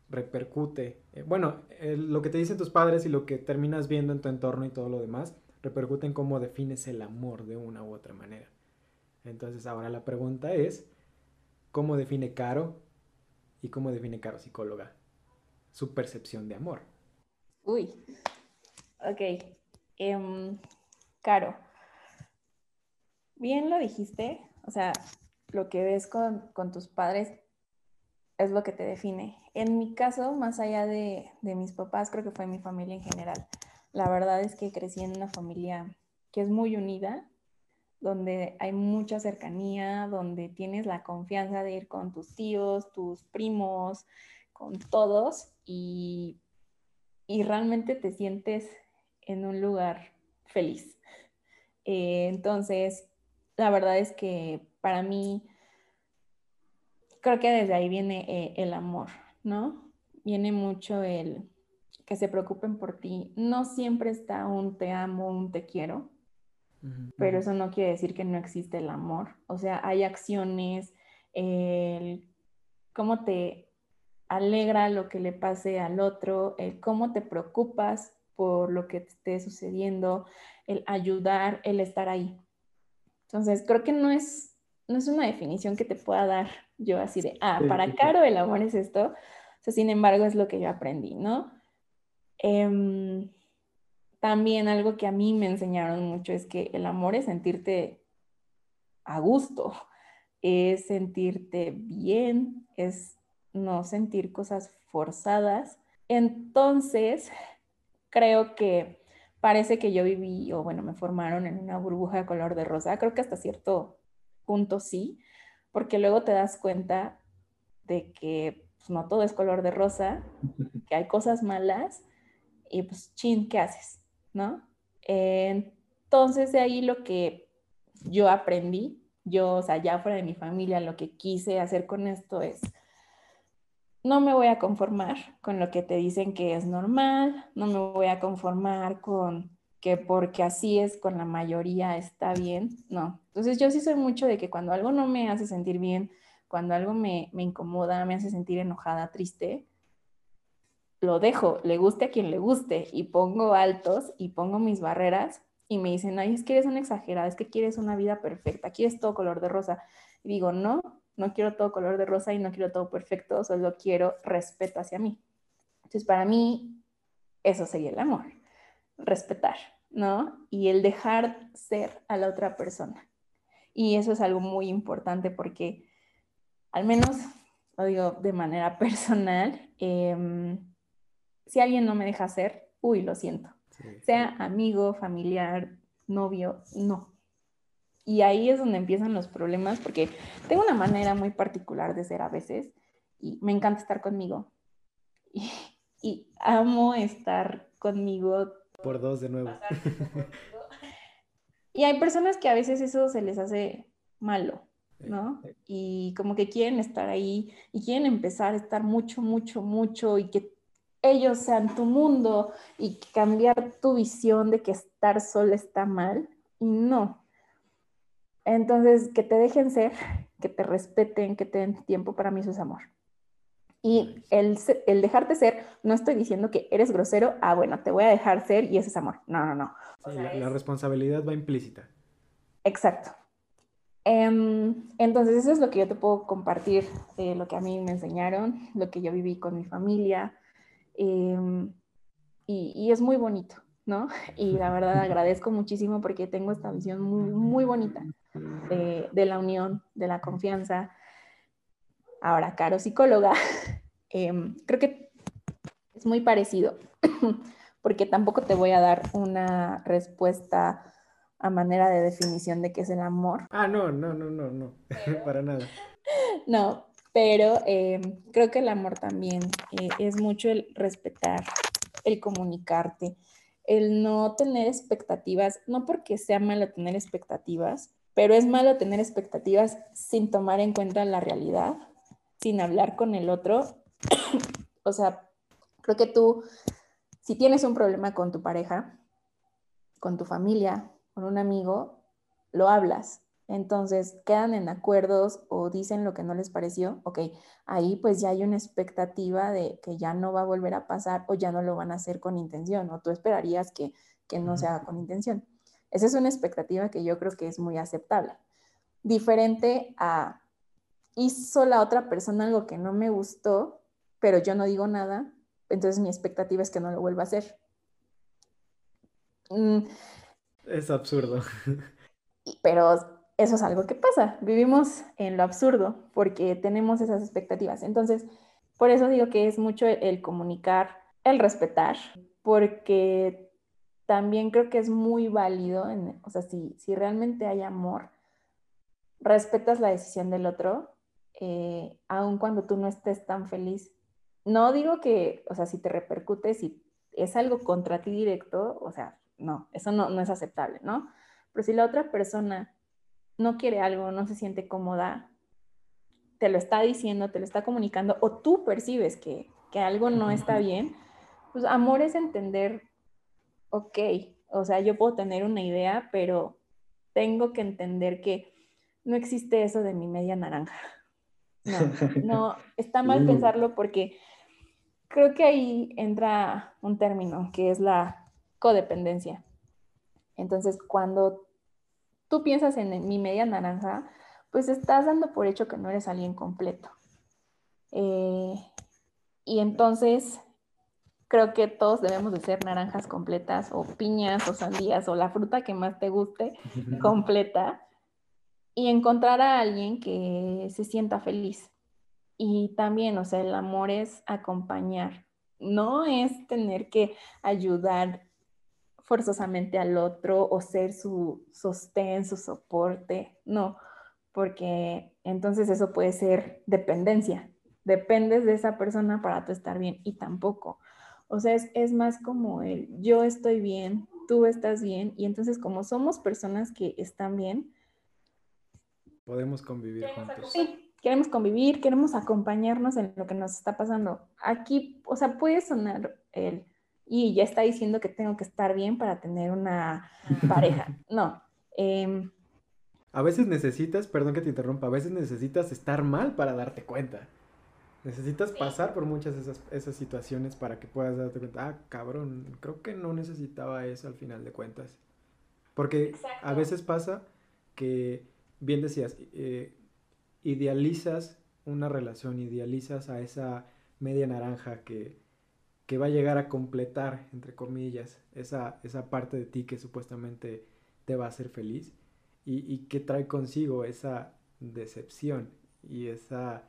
repercute, eh, bueno, lo que te dicen tus padres y lo que terminas viendo en tu entorno y todo lo demás, repercute en cómo defines el amor de una u otra manera. Entonces ahora la pregunta es, ¿cómo define Caro y cómo define Caro psicóloga su percepción de amor? Uy, ok. Em, Caro, bien lo dijiste, o sea, lo que ves con, tus padres es lo que te define. En mi caso, más allá de, mis papás, creo que fue mi familia en general. La verdad es que crecí en una familia que es muy unida, donde hay mucha cercanía, donde tienes la confianza de ir con tus tíos, tus primos, con todos y, y realmente te sientes en un lugar feliz. Eh, entonces, la verdad es que para mí, creo que desde ahí viene eh, el amor, ¿no? Viene mucho el que se preocupen por ti. No siempre está un te amo, un te quiero, pero eso no quiere decir que no existe el amor. O sea, hay acciones, el cómo te alegra lo que le pase al otro, el cómo te preocupas por lo que te esté sucediendo, el ayudar, el estar ahí. Entonces, creo que no es, no es una definición que te pueda dar yo así de, ah, para Caro el amor es esto. O sea, sin embargo, es lo que yo aprendí, ¿no? Em, también algo que a mí me enseñaron mucho es que el amor es sentirte a gusto, es sentirte bien, es no sentir cosas forzadas. Entonces, creo que parece que yo viví, o bueno, me formaron en una burbuja de color de rosa. Creo que hasta cierto punto sí, porque luego te das cuenta de que pues, no todo es color de rosa, que hay cosas malas y pues, chin, ¿qué haces? ¿No? entonces, de ahí lo que yo aprendí, yo, o sea, ya fuera de mi familia, lo que quise hacer con esto es no me voy a conformar con lo que te dicen que es normal, no me voy a conformar con que porque así es con la mayoría está bien, no. Entonces yo sí soy mucho de que cuando algo no me hace sentir bien, cuando algo me, me incomoda, me hace sentir enojada, triste, lo dejo, le guste a quien le guste y pongo altos y pongo mis barreras y me dicen, ay, es que eres una exagerada, es que quieres una vida perfecta, quieres todo color de rosa. Y digo, no, no quiero todo color de rosa y no quiero todo perfecto, solo quiero respeto hacia mí. Entonces, para mí, eso sería el amor, respetar, ¿no? Y el dejar ser a la otra persona. Y eso es algo muy importante porque, al menos, lo digo de manera [laughs] personal, em, si alguien no me deja ser, uy, lo siento. Sea amigo, familiar, novio, no, y ahí es donde empiezan los problemas, porque tengo una manera muy particular de ser a veces y me encanta estar conmigo. [laughs] Y, amo estar conmigo. Por dos de nuevo. Y hay personas que a veces eso se les hace malo, ¿no? Y como que quieren estar ahí y quieren empezar a estar mucho, mucho, mucho y que ellos sean tu mundo y cambiar tu visión de que estar solo está mal. Y no, entonces, que te dejen ser, que te respeten, que te den tiempo, para mí eso es amor. Y el, el, dejarte ser, no estoy diciendo que eres grosero, ah, bueno, te voy a dejar ser y eso es amor. No, no, no. la, responsabilidad va implícita. Exacto. Em, entonces, eso es lo que yo te puedo compartir, eh, lo que a mí me enseñaron, lo que yo viví con mi familia. Em, y, y, es muy bonito, ¿no? [laughs] Y la verdad agradezco muchísimo porque tengo esta visión muy, muy bonita de, la unión, de la confianza. Ahora, Caro, psicóloga, [laughs] em, creo que es muy parecido, [clears throat] porque tampoco te voy a dar una respuesta a manera de definición de qué es el amor. Ah, no, no, no, no, no, [laughs] para nada. No, pero em, creo que el amor también eh, es mucho el respetar, el comunicarte, el no tener expectativas, no porque sea malo tener expectativas, pero es malo tener expectativas sin tomar en cuenta la realidad, sin hablar con el otro. [coughs] o sea, creo que tú, si tienes un problema con tu pareja, con tu familia, con un amigo, lo hablas. Entonces quedan en acuerdos o dicen lo que no les pareció, ok, ahí pues ya hay una expectativa de que ya no va a volver a pasar o ya no lo van a hacer con intención o tú esperarías que, que no se haga con intención. Esa es una expectativa que yo creo que es muy aceptable. Diferente a, hizo la otra persona algo que no me gustó, pero yo no digo nada, entonces mi expectativa es que no lo vuelva a hacer. Mm. Es absurdo. Pero eso es algo que pasa. Vivimos en lo absurdo porque tenemos esas expectativas. Entonces, por eso digo que es mucho el comunicar, el respetar, porque también creo que es muy válido, en, o sea, si, si realmente hay amor, respetas la decisión del otro, eh, aun cuando tú no estés tan feliz. No digo que, o sea, si te repercute, si es algo contra ti directo, o sea, no, eso no, no es aceptable, ¿no? Pero si la otra persona no quiere algo, no se siente cómoda, te lo está diciendo, te lo está comunicando, o tú percibes que, que algo no está bien, pues amor es entender, ok, o sea, yo puedo tener una idea, pero tengo que entender que no existe eso de mi media naranja. No, no, está [laughs] mal pensarlo porque creo que ahí entra un término que es la codependencia. Entonces, cuando tú piensas en mi media naranja, pues estás dando por hecho que no eres alguien completo. Eh, y entonces, creo que todos debemos de ser naranjas completas o piñas o sandías o la fruta que más te guste [laughs] completa y encontrar a alguien que se sienta feliz. Y también, o sea, el amor es acompañar, no es tener que ayudar forzosamente al otro o ser su sostén, su soporte, no, porque entonces eso puede ser dependencia, dependes de esa persona para tú estar bien y tampoco. O sea, es, es más como el yo estoy bien, tú estás bien y entonces como somos personas que están bien, Podemos convivir juntos. Sí, queremos convivir, queremos acompañarnos en lo que nos está pasando. Aquí, o sea, puede sonar el, y ya está diciendo que tengo que estar bien para tener una pareja. [laughs] No. Em, a veces necesitas, perdón que te interrumpa, a veces necesitas estar mal para darte cuenta. Necesitas pasar por muchas de esas, esas situaciones para que puedas darte cuenta, ah, cabrón, creo que no necesitaba eso al final de cuentas. Porque a veces pasa que bien decías, eh, idealizas una relación, idealizas a esa media naranja que, que, va a llegar a completar, entre comillas, esa, esa parte de ti que supuestamente te va a hacer feliz y, y que trae consigo esa decepción y esa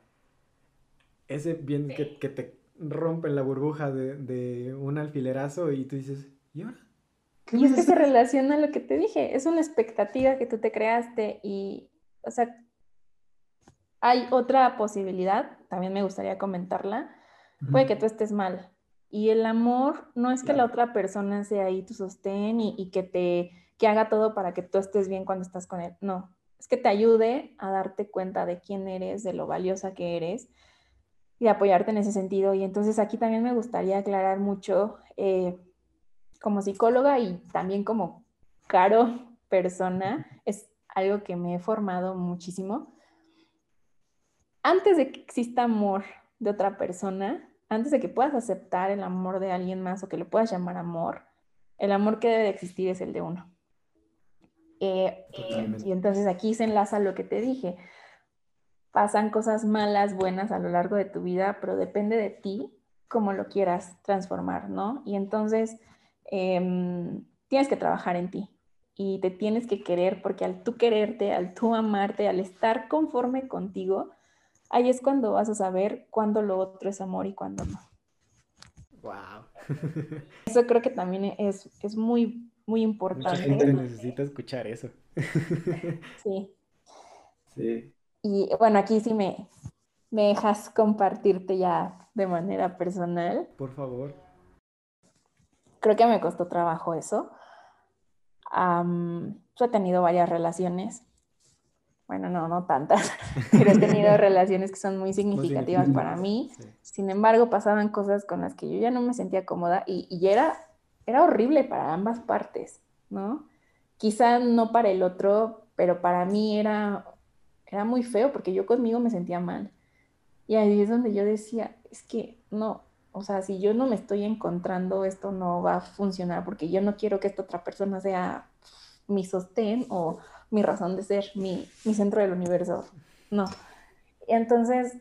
ese bien que, que, te rompe la burbuja de, de, un alfilerazo y tú dices, ¿y ahora? Y es que se relaciona a lo que te dije, es una expectativa que tú te creaste y, o sea, hay otra posibilidad, también me gustaría comentarla, puede que tú estés mal. Y el amor no es que la otra persona sea ahí tu sostén y, y, que te que haga todo para que tú estés bien cuando estás con él. No, es que te ayude a darte cuenta de quién eres, de lo valiosa que eres y apoyarte en ese sentido. Y entonces aquí también me gustaría aclarar mucho, eh, como psicóloga y también como caro [laughs] persona, es algo que me he formado muchísimo. Antes de que exista amor de otra persona, antes de que puedas aceptar el amor de alguien más o que lo puedas llamar amor, el amor que debe de existir es el de uno. Eh, y entonces aquí se enlaza lo que te dije. Pasan cosas malas, buenas a lo largo de tu vida, pero depende de ti cómo lo quieras transformar, ¿no? Y entonces Em, tienes que trabajar en ti y te tienes que querer porque al tú quererte, al tú amarte, al estar conforme contigo, ahí es cuando vas a saber cuándo lo otro es amor y cuándo no. Wow. [laughs] Eso creo que también es, es muy, muy importante. Mucha gente necesita escuchar eso. [laughs] Sí. Sí. Y bueno, aquí sí me, me dejas compartirte ya de manera personal. Por favor. Creo que me costó trabajo eso. yo he tenido varias relaciones. Bueno, no, no tantas, [laughs] pero he tenido [laughs] relaciones que son muy significativas para mí. Sin embargo, pasaban cosas con las que yo ya no me sentía cómoda y, y era, era horrible para ambas partes, ¿no? Quizá no para el otro, pero para mí era, era muy feo porque yo conmigo me sentía mal. Y ahí es donde yo decía, es que no, o sea, si yo no me estoy encontrando, esto no va a funcionar porque yo no quiero que esta otra persona sea mi sostén o mi razón de ser, mi, centro del universo. No. Y entonces,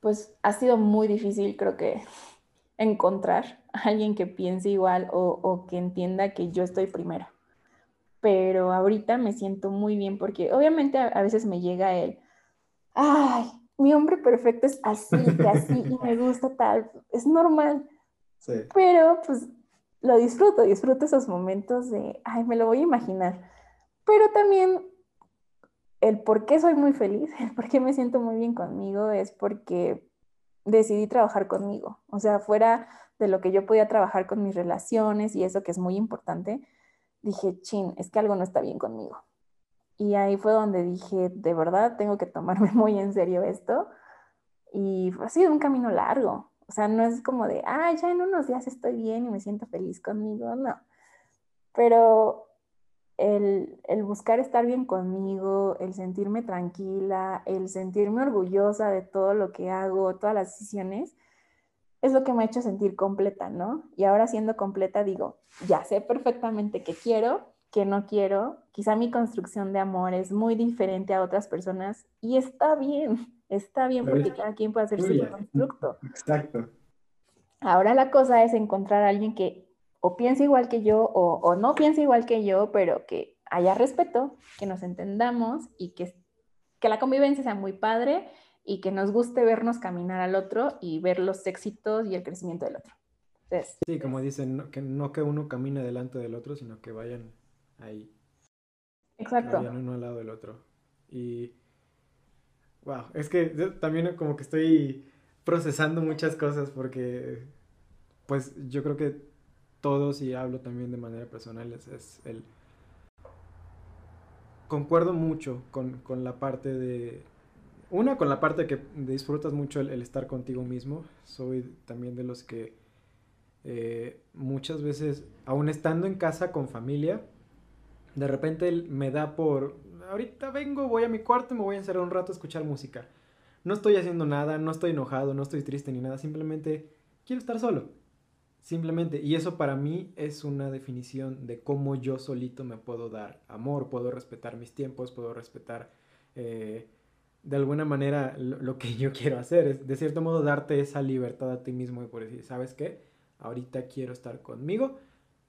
pues ha sido muy difícil, creo que, encontrar a alguien que piense igual o, o que entienda que yo estoy primero. Pero ahorita me siento muy bien porque obviamente a, a veces me llega el, ay, mi hombre perfecto es así, que así, y me gusta tal, es normal. Sí. Pero pues lo disfruto, disfruto esos momentos de, ay, me lo voy a imaginar. Pero también el por qué soy muy feliz, [laughs] el por qué me siento muy bien conmigo es porque decidí trabajar conmigo. O sea, fuera de lo que yo podía trabajar con mis relaciones y eso que es muy importante, dije, chin, es que algo no está bien conmigo. Y ahí fue donde dije, de verdad, tengo que tomarme [laughs] muy en serio esto. Y ha sido un camino largo. O sea, no es como de, ah, ya en unos días estoy bien y me siento feliz conmigo, no. Pero el, el, buscar estar bien conmigo, el sentirme tranquila, el sentirme orgullosa de todo lo que hago, todas las decisiones, es lo que me ha hecho sentir completa, ¿no? Y ahora siendo completa digo, ya sé perfectamente qué quiero, qué no quiero, quizá mi construcción de amor es muy diferente a otras personas y está bien, [laughs] está bien porque cada quien puede hacer su constructo. Exacto. Ahora la cosa es encontrar a alguien que o piense igual que yo o, o no piense igual que yo, pero que haya respeto, que nos entendamos y que, que la convivencia sea muy padre y que nos guste vernos caminar al otro y ver los éxitos y el crecimiento del otro. sí, como dicen, que no que uno camine delante del otro, sino que vayan ahí. Exacto. vayan uno al lado del otro. Y, wow, es que también como que estoy procesando muchas cosas porque, pues yo creo que todos, y hablo también de manera personal, es, el... Concuerdo mucho con, con la parte de, una, con la parte que disfrutas mucho el, estar contigo mismo. Soy también de los que eh, muchas veces, aún estando en casa con familia, de repente me da por, ahorita vengo, voy a mi cuarto y me voy a encerrar un rato a escuchar música. No estoy haciendo nada, no estoy enojado, no estoy triste ni nada, simplemente quiero estar solo. Simplemente, y eso para mí es una definición de cómo yo solito me puedo dar amor, puedo respetar mis tiempos, puedo respetar... Eh, de alguna manera lo, que [laughs] yo quiero hacer es, de cierto modo, darte esa libertad a ti mismo y por decir, ¿sabes qué? Ahorita quiero estar conmigo,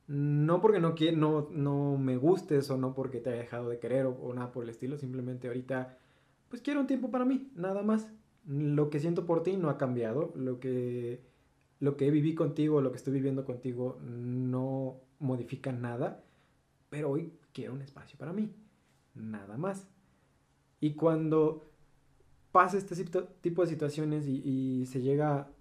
no porque no, no, no me gustes o no porque te haya dejado de querer o, nada por el estilo, simplemente ahorita, pues quiero un tiempo para mí, nada más. Lo que siento por ti no ha cambiado, lo que, lo que viví contigo, lo que estoy viviendo contigo no modifica nada, pero hoy quiero un espacio para mí, nada más. Y cuando pasa este tipo de situaciones y, se llega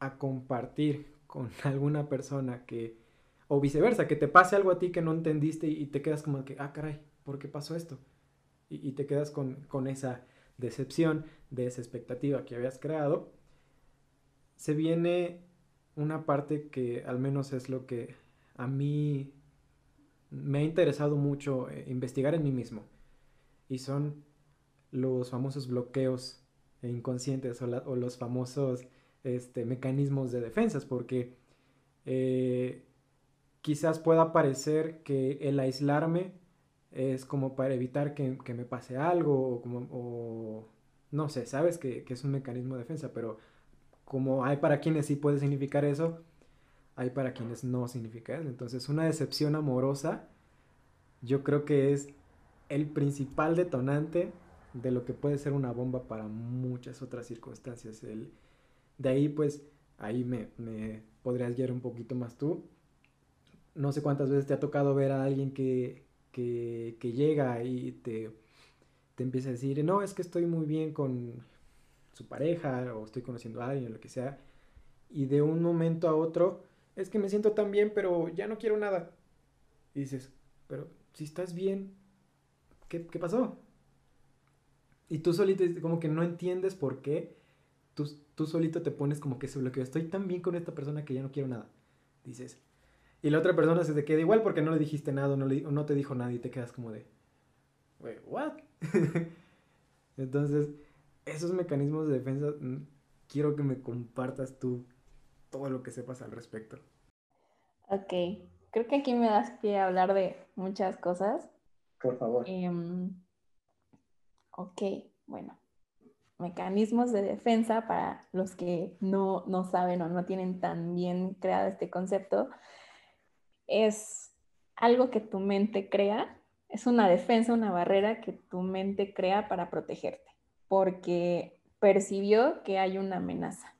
a compartir con [laughs] alguna persona que, o viceversa, que te pase algo a ti que no entendiste y, te quedas como que, ah, caray, ¿por qué pasó esto? Y, te quedas con, esa decepción de esa expectativa que habías creado, se viene una parte que al menos es lo que a mí me ha interesado mucho eh, investigar en mí mismo. Y son los famosos bloqueos inconscientes o, los famosos este, mecanismos de defensas, porque eh, quizás pueda parecer que el aislarme es como para evitar que, me pase algo o como, no sé, sabes que, que, es un mecanismo de defensa, pero como hay para quienes sí puede significar eso, hay para quienes no significa eso. Entonces una decepción amorosa yo creo que es el principal detonante de lo que puede ser una bomba para muchas otras circunstancias. El, de ahí, pues, ahí me, me podrías guiar un poquito más tú. No sé cuántas veces te ha tocado ver a alguien que, que, que llega y te, te empieza a decir, no, es que estoy muy bien con su pareja o estoy conociendo a alguien o lo que sea. Y de un momento a otro, es que me siento tan bien, pero ya no quiero nada. Y dices, pero si estás bien, ¿qué, qué pasó? Y tú solito como que no entiendes por qué. Tú, tú solito te pones como que se bloquea. Estoy tan bien con esta persona que ya no quiero nada. Dices. Y la otra persona se te queda igual porque no le dijiste nada, no, le, no te dijo nada y te quedas como de... Wait, what? [laughs] Entonces, esos mecanismos de defensa, mm, quiero que me compartas tú todo lo que sepas al respecto. Ok, creo que aquí me das pie a hablar de muchas cosas. Por favor. Em, Ok, bueno, mecanismos de defensa para los que no, no saben o no tienen tan bien creado este concepto, es algo que tu mente crea, es una defensa, una barrera que tu mente crea para protegerte, porque percibió que hay una amenaza.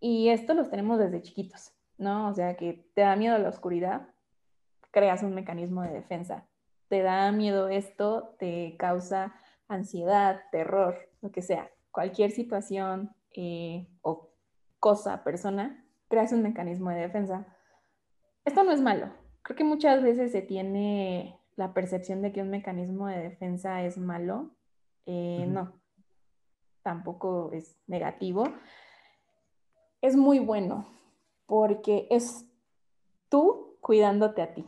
Y esto los tenemos desde chiquitos. ¿no? O sea, que te da miedo la oscuridad, creas un mecanismo de defensa. Te da miedo esto, te causa ansiedad, terror, lo que sea. Cualquier situación eh, o cosa, persona, creas un mecanismo de defensa. Esto no es malo. Creo que muchas veces se tiene la percepción de que un mecanismo de defensa es malo. Eh, no, tampoco es negativo. Es muy bueno porque es tú cuidándote a ti.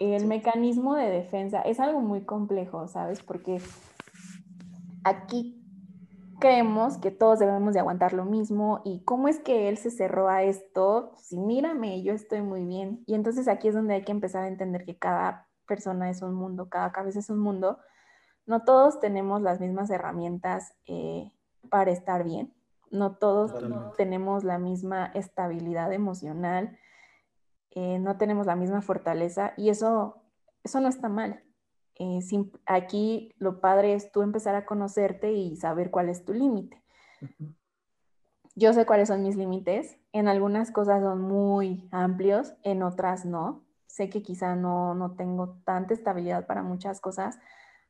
El mecanismo de defensa es algo muy complejo, ¿sabes? Porque aquí creemos que todos debemos de aguantar lo mismo y cómo es que él se cerró a esto, si mírame, yo estoy muy bien. Y entonces aquí es donde hay que empezar a entender que cada persona es un mundo, cada cabeza es un mundo. No todos tenemos las mismas herramientas eh, para estar bien, no todos tenemos la misma estabilidad emocional, eh, no tenemos la misma fortaleza y eso, eso no está mal. Eh, aquí lo padre es tú empezar a conocerte y saber cuál es tu límite. Yo sé cuáles son mis límites. En algunas cosas son muy amplios, en otras no. Sé que quizá no, no tengo tanta estabilidad para muchas cosas,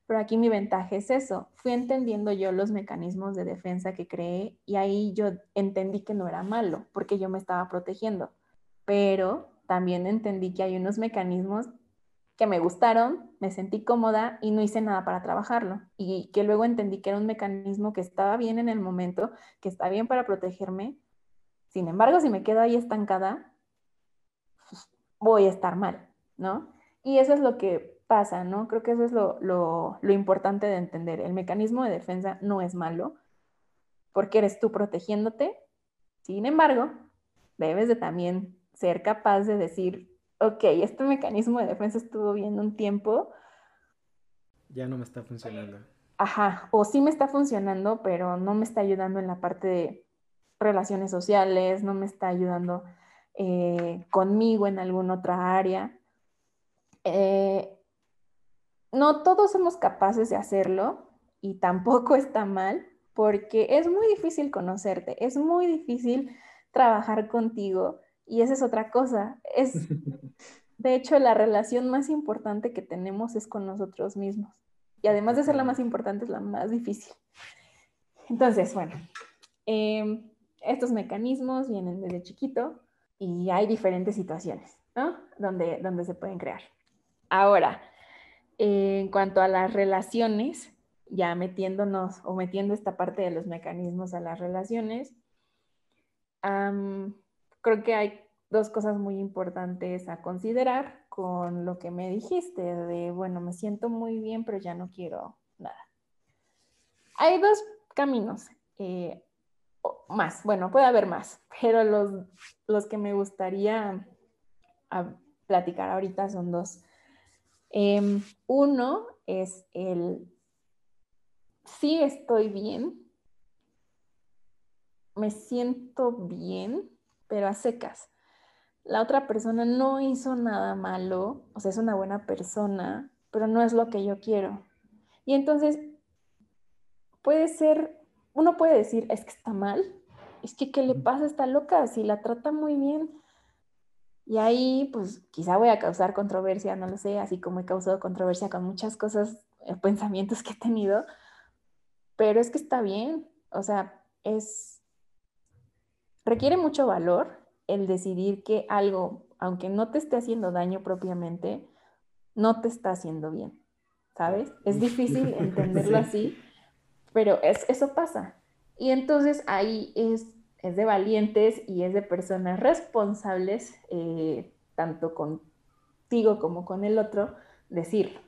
pero aquí mi ventaja es eso. Fui entendiendo yo los mecanismos de defensa que creé y ahí yo entendí que no era malo porque yo me estaba protegiendo. Pero también entendí que hay unos mecanismos que me gustaron, me sentí cómoda y no hice nada para trabajarlo. Y que luego entendí que era un mecanismo que estaba bien en el momento, que está bien para protegerme. Sin embargo, si me quedo ahí estancada, pues, voy a estar mal, ¿no? Y eso es lo que pasa, ¿no? Creo que eso es lo, lo, lo importante de entender. El mecanismo de defensa no es malo porque eres tú protegiéndote. Sin embargo, debes de también ser capaz de decir, ok, este mecanismo de defensa estuvo bien un tiempo. Ya no me está funcionando. Ajá, o sí me está funcionando, pero no me está ayudando en la parte de relaciones sociales, no me está ayudando eh, conmigo en alguna otra área. Eh, no todos somos capaces de hacerlo y tampoco [laughs] está mal porque es muy difícil conocerte, es muy difícil trabajar contigo y esa es otra cosa. Es, [laughs] de hecho, la relación más importante que tenemos es con nosotros mismos. Y además de ser la más importante, es la más difícil. Entonces, bueno, em, estos mecanismos vienen desde chiquito y hay diferentes situaciones, ¿no? Donde, donde se pueden crear. Ahora, en cuanto a las relaciones, ya metiéndonos o metiendo esta parte de los mecanismos a las relaciones, creo que hay dos cosas muy importantes a considerar con lo que me dijiste de, bueno, me siento muy bien, pero ya no quiero nada. Hay dos caminos, eh, más, bueno, puede haber más, [laughs] pero los, los que me gustaría ah, platicar ahorita son dos. Em, uno es el, sí estoy bien, me siento bien, pero a secas. La otra persona no hizo nada malo, o sea, es una buena persona, pero no es lo que yo quiero. Y entonces puede ser, uno puede decir, es que está mal, es que ¿qué le pasa? Está loca, si la trata muy bien. Y ahí, pues quizá voy a causar controversia, no lo sé, así como he causado controversia con muchas cosas, eh, pensamientos que he tenido, pero es que está bien, o sea, es, Requiere mucho valor el decidir que algo, aunque no te esté haciendo daño propiamente, no te está haciendo bien, ¿sabes? Es difícil [laughs] entenderlo así, pero es, eso pasa. Y entonces ahí es, es de valientes y es de personas responsables, eh, tanto contigo como con el otro, decirlo.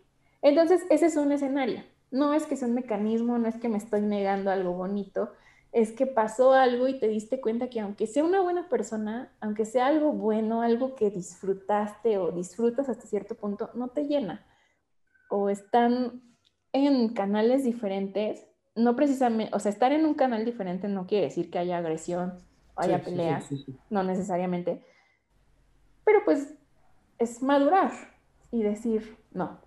Entonces, ese es un escenario. No es que sea un mecanismo, no es que me estoy negando algo bonito, es que pasó algo y te diste cuenta que aunque sea una buena persona, aunque sea algo bueno, algo que disfrutaste o disfrutas hasta cierto punto, no te llena. O están en canales diferentes, no precisamente, o sea, estar en un canal diferente no quiere decir que haya agresión o haya peleas, no necesariamente. Pero pues es madurar y decir, no,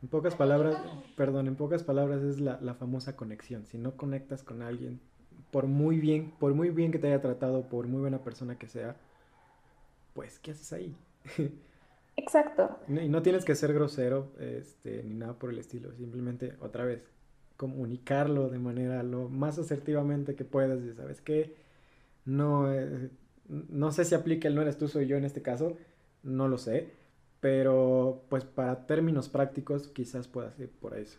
en pocas palabras, perdón, en pocas palabras es la, la, famosa conexión. Si no conectas con alguien, por muy bien, por muy bien que te haya tratado, por muy buena persona que sea, pues, ¿qué haces ahí? Exacto. Y no tienes que ser grosero este, ni nada por el estilo, simplemente otra vez comunicarlo de manera lo más asertivamente que puedas, ¿sabes qué? No, eh, no sé si aplica el no eres tú, soy yo en este caso, no lo sé, pero pues para términos prácticos quizás pueda ser por eso.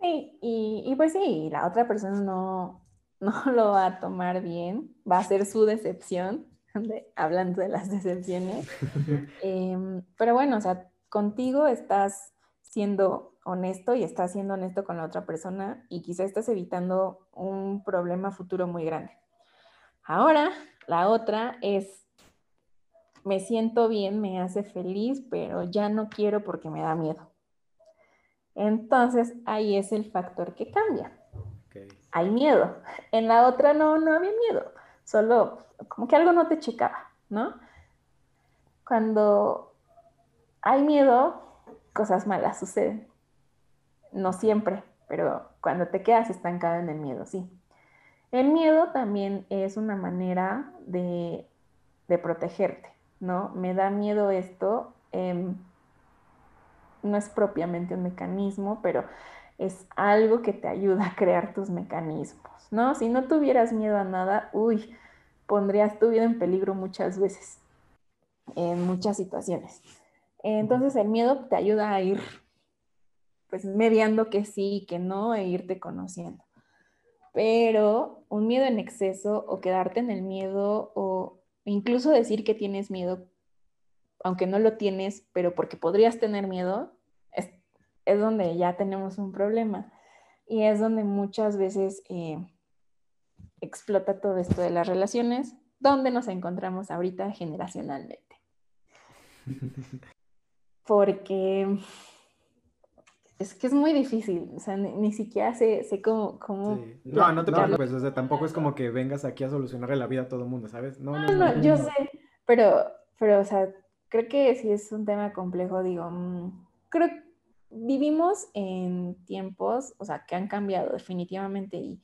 Sí, y, y pues sí, la otra persona no, no [laughs] lo va a tomar bien, va a ser su decepción, [laughs] hablando de las decepciones. [laughs] Em, pero bueno, o sea, contigo estás siendo honesto y estás siendo honesto con la otra persona y quizá estás evitando un problema futuro muy grande. Ahora, la otra es, me siento bien, me hace feliz, pero ya no quiero porque me da miedo. Entonces, ahí es el factor que cambia. Hay miedo. En la otra no, no había miedo. Solo como que algo no te checaba, ¿no? Cuando hay miedo, cosas malas suceden. No siempre, pero cuando te quedas estancado en el miedo, sí. El miedo también es una manera de, protegerte, ¿no? Me da miedo esto, em, no es propiamente un mecanismo, pero es algo que te ayuda a crear tus mecanismos, ¿no? Si no tuvieras miedo a nada, uy, pondrías tu vida en peligro muchas veces, en muchas situaciones. Entonces el miedo te ayuda a ir pues mediando que sí y que no e irte conociendo pero un miedo en exceso o quedarte en el miedo o incluso decir que tienes miedo, aunque no lo tienes, pero porque podrías tener miedo, es, donde ya tenemos un problema. Y es donde muchas veces eh, explota todo esto de las relaciones, donde nos encontramos ahorita generacionalmente. [laughs] Porque es que es muy difícil, o sea, ni, siquiera sé, sé cómo... cómo No, no te preocupes, o sea, tampoco es como que vengas aquí a solucionarle la vida a todo el mundo, ¿sabes? No, no, no, yo sé, pero, pero, o sea, creo que sí es un tema complejo, digo, mm, creo que vivimos en tiempos, o sea, que han cambiado definitivamente y,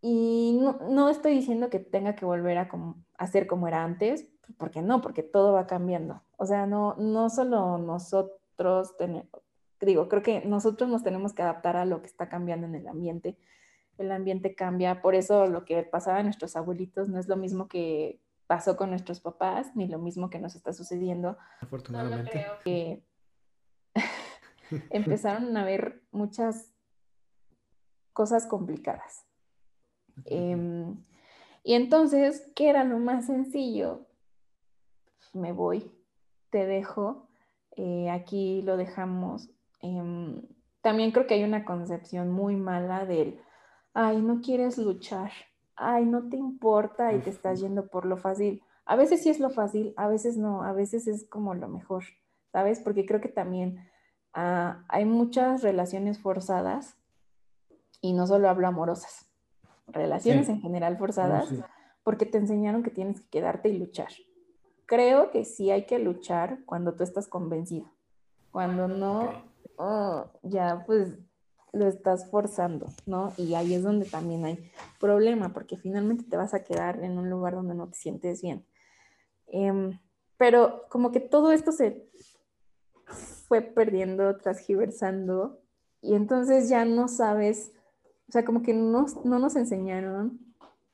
y no, no estoy diciendo que tenga que volver a, como, a ser como era antes, porque no, porque todo va cambiando, o sea, no, no solo nosotros tenemos digo, creo que nosotros nos tenemos que adaptar a lo que está cambiando en el ambiente. El ambiente cambia, por eso lo que pasaba a nuestros abuelitos no es lo mismo que pasó con nuestros papás, ni lo mismo que nos está sucediendo. Afortunadamente. creo que [laughs] empezaron a haber muchas cosas complicadas. Em, y entonces, ¿qué era lo más sencillo? Me voy, te dejo, eh, aquí lo dejamos, Em, también creo que hay una concepción muy mala del, ay, no quieres luchar, ay, no te importa y te estás yendo por lo fácil. A veces sí es lo fácil, a veces no, a veces es como lo mejor, ¿sabes? Porque creo que también ah, hay muchas relaciones forzadas y no solo hablo amorosas, relaciones en general forzadas, porque te enseñaron que tienes que quedarte y luchar. Creo que sí hay que luchar cuando tú estás convencido. Cuando no, oh, ya pues lo estás forzando, ¿no? Y ahí es donde también hay problema, porque finalmente te vas a quedar en un lugar donde no te sientes bien. Em, pero como que todo esto se fue perdiendo, transgiversando, y entonces ya no sabes, o sea, como que no, no nos enseñaron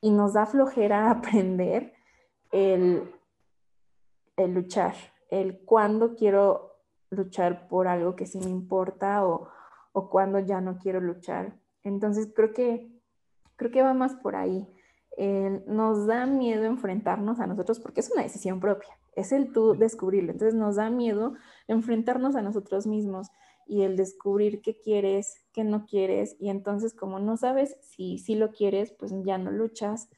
y nos da flojera [laughs] aprender el, el luchar, el cuándo quiero luchar por algo que sí me importa o, o cuando ya no quiero luchar. Entonces creo que, creo que va más por ahí. nos da miedo enfrentarnos a nosotros porque es una decisión propia, es el tú descubrirlo. Entonces nos da miedo enfrentarnos a nosotros mismos y el descubrir qué quieres, qué no quieres. Y entonces como no sabes si sí lo quieres, pues ya no luchas.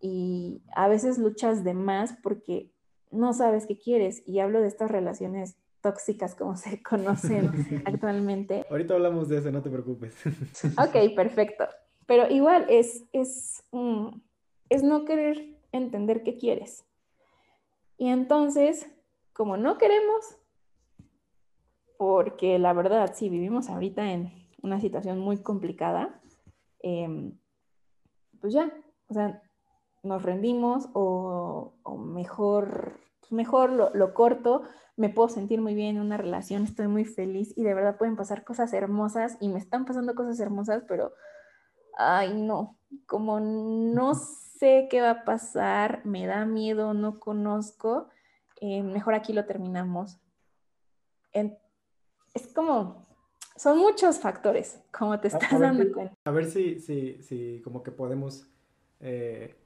Y a veces luchas de más porque no sabes qué quieres. Y hablo de estas relaciones tóxicas como se [laughs] conocen actualmente. Ahorita hablamos de eso, no te preocupes. Ok, perfecto. Pero igual es, es, es no querer entender qué quieres. Y entonces, como no queremos, porque la verdad, sí, vivimos ahorita en una situación muy complicada, em, pues ya, o sea, nos rendimos o, mejor, mejor lo, lo, corto, me puedo sentir muy bien en una relación, estoy muy feliz y de verdad pueden pasar cosas hermosas y me están pasando cosas hermosas, pero, ay no, como no sé qué va a pasar, me da miedo, no conozco, eh, mejor aquí lo terminamos. es como, son muchos factores, como te estás dando cuenta. A ver si, si, si como que podemos eh,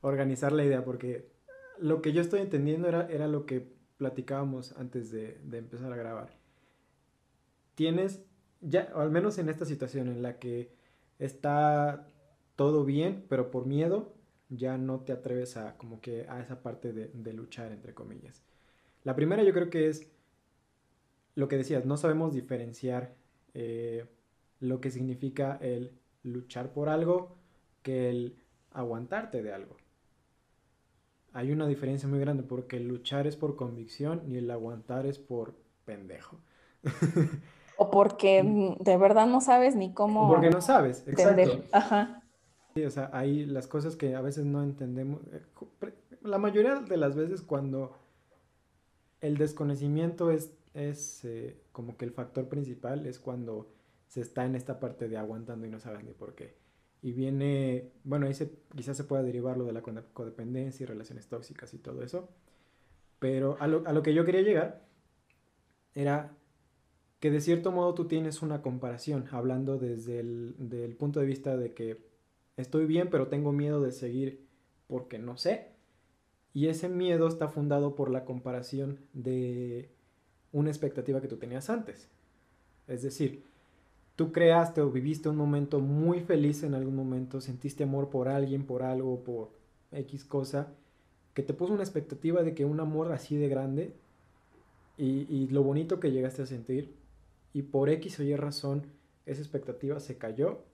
organizar la idea, porque lo que yo estoy entendiendo era, era lo que platicábamos antes de, de empezar a grabar. Tienes, ya, o al menos en esta situación en la que está todo bien, pero por miedo ya no te atreves a como que a esa parte de, de luchar, entre comillas. La primera yo creo que es lo que decías, no sabemos diferenciar eh, lo que significa el luchar por algo que el aguantarte de algo. Hay una diferencia muy grande porque el luchar es por convicción y el aguantar es por pendejo. o porque [laughs] mm, de verdad no sabes ni cómo. porque no sabes, exacto. Ajá. Sí, o sea, hay las cosas que a veces no entendemos. Eh, la mayoría de las veces cuando el desconocimiento es, es eh, como que el factor principal, es cuando se está en esta parte de aguantando y no sabes ni por qué. Y viene, bueno, ahí se, quizás se pueda derivar lo de la codependencia y relaciones tóxicas y todo eso. Pero a lo, a lo que yo quería llegar era que de cierto modo tú tienes una comparación, hablando desde el punto de vista de que estoy bien, pero tengo miedo de seguir porque no sé. Y ese miedo está fundado por la comparación de una expectativa que tú tenías antes. Es decir, tú creaste o viviste un momento muy feliz en algún momento, sentiste amor por alguien, por algo, por X cosa, que te puso una expectativa de que un amor así de grande y, lo bonito que llegaste a sentir, y por X o Y razón, esa expectativa se cayó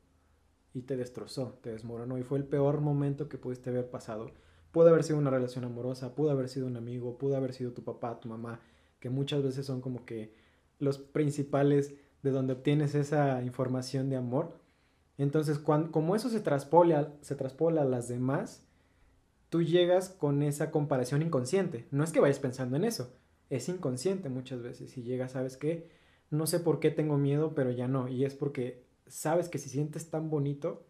y te destrozó, te desmoronó, y fue el peor momento que pudiste haber pasado. Pudo haber sido una relación amorosa, pudo haber sido un amigo, pudo haber sido tu papá, tu mamá, que muchas veces son como que los principales de donde obtienes esa información de amor. Entonces, cuando, como eso se traspola, se a las demás, tú llegas con esa comparación inconsciente. No es que vayas pensando en eso, es inconsciente muchas veces. Y llegas, ¿sabes qué? No sé por qué tengo miedo, pero ya no. Y es porque sabes que si sientes tan bonito,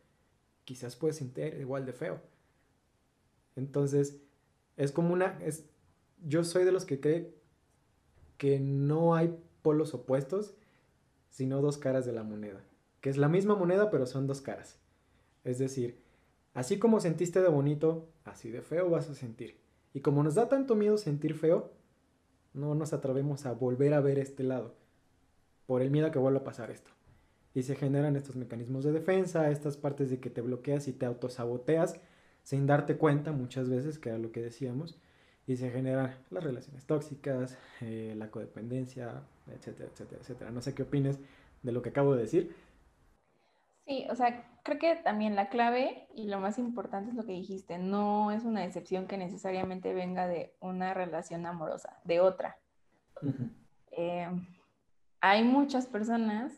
quizás puedes sentir igual de feo. Entonces, es como una... Es, yo soy de los que cree que no hay polos opuestos, sino dos caras de la moneda. Que es la misma moneda, pero son dos caras. Es decir, así como sentiste de bonito, así de feo vas a sentir. Y como nos da tanto miedo sentir feo, no nos atrevemos a volver a ver este lado. Por el miedo a que vuelva a pasar esto. Y se generan estos mecanismos de defensa, estas partes de que te bloqueas y te autosaboteas sin darte cuenta muchas veces, que era lo que decíamos, y se generan las relaciones tóxicas, eh, la codependencia, etcétera, etcétera, etcétera. No sé qué opines de lo que acabo de decir. Sí, o sea, creo que también la clave y lo más importante es lo que dijiste, no es una decepción que necesariamente venga de una relación amorosa, de otra. Eh, hay muchas personas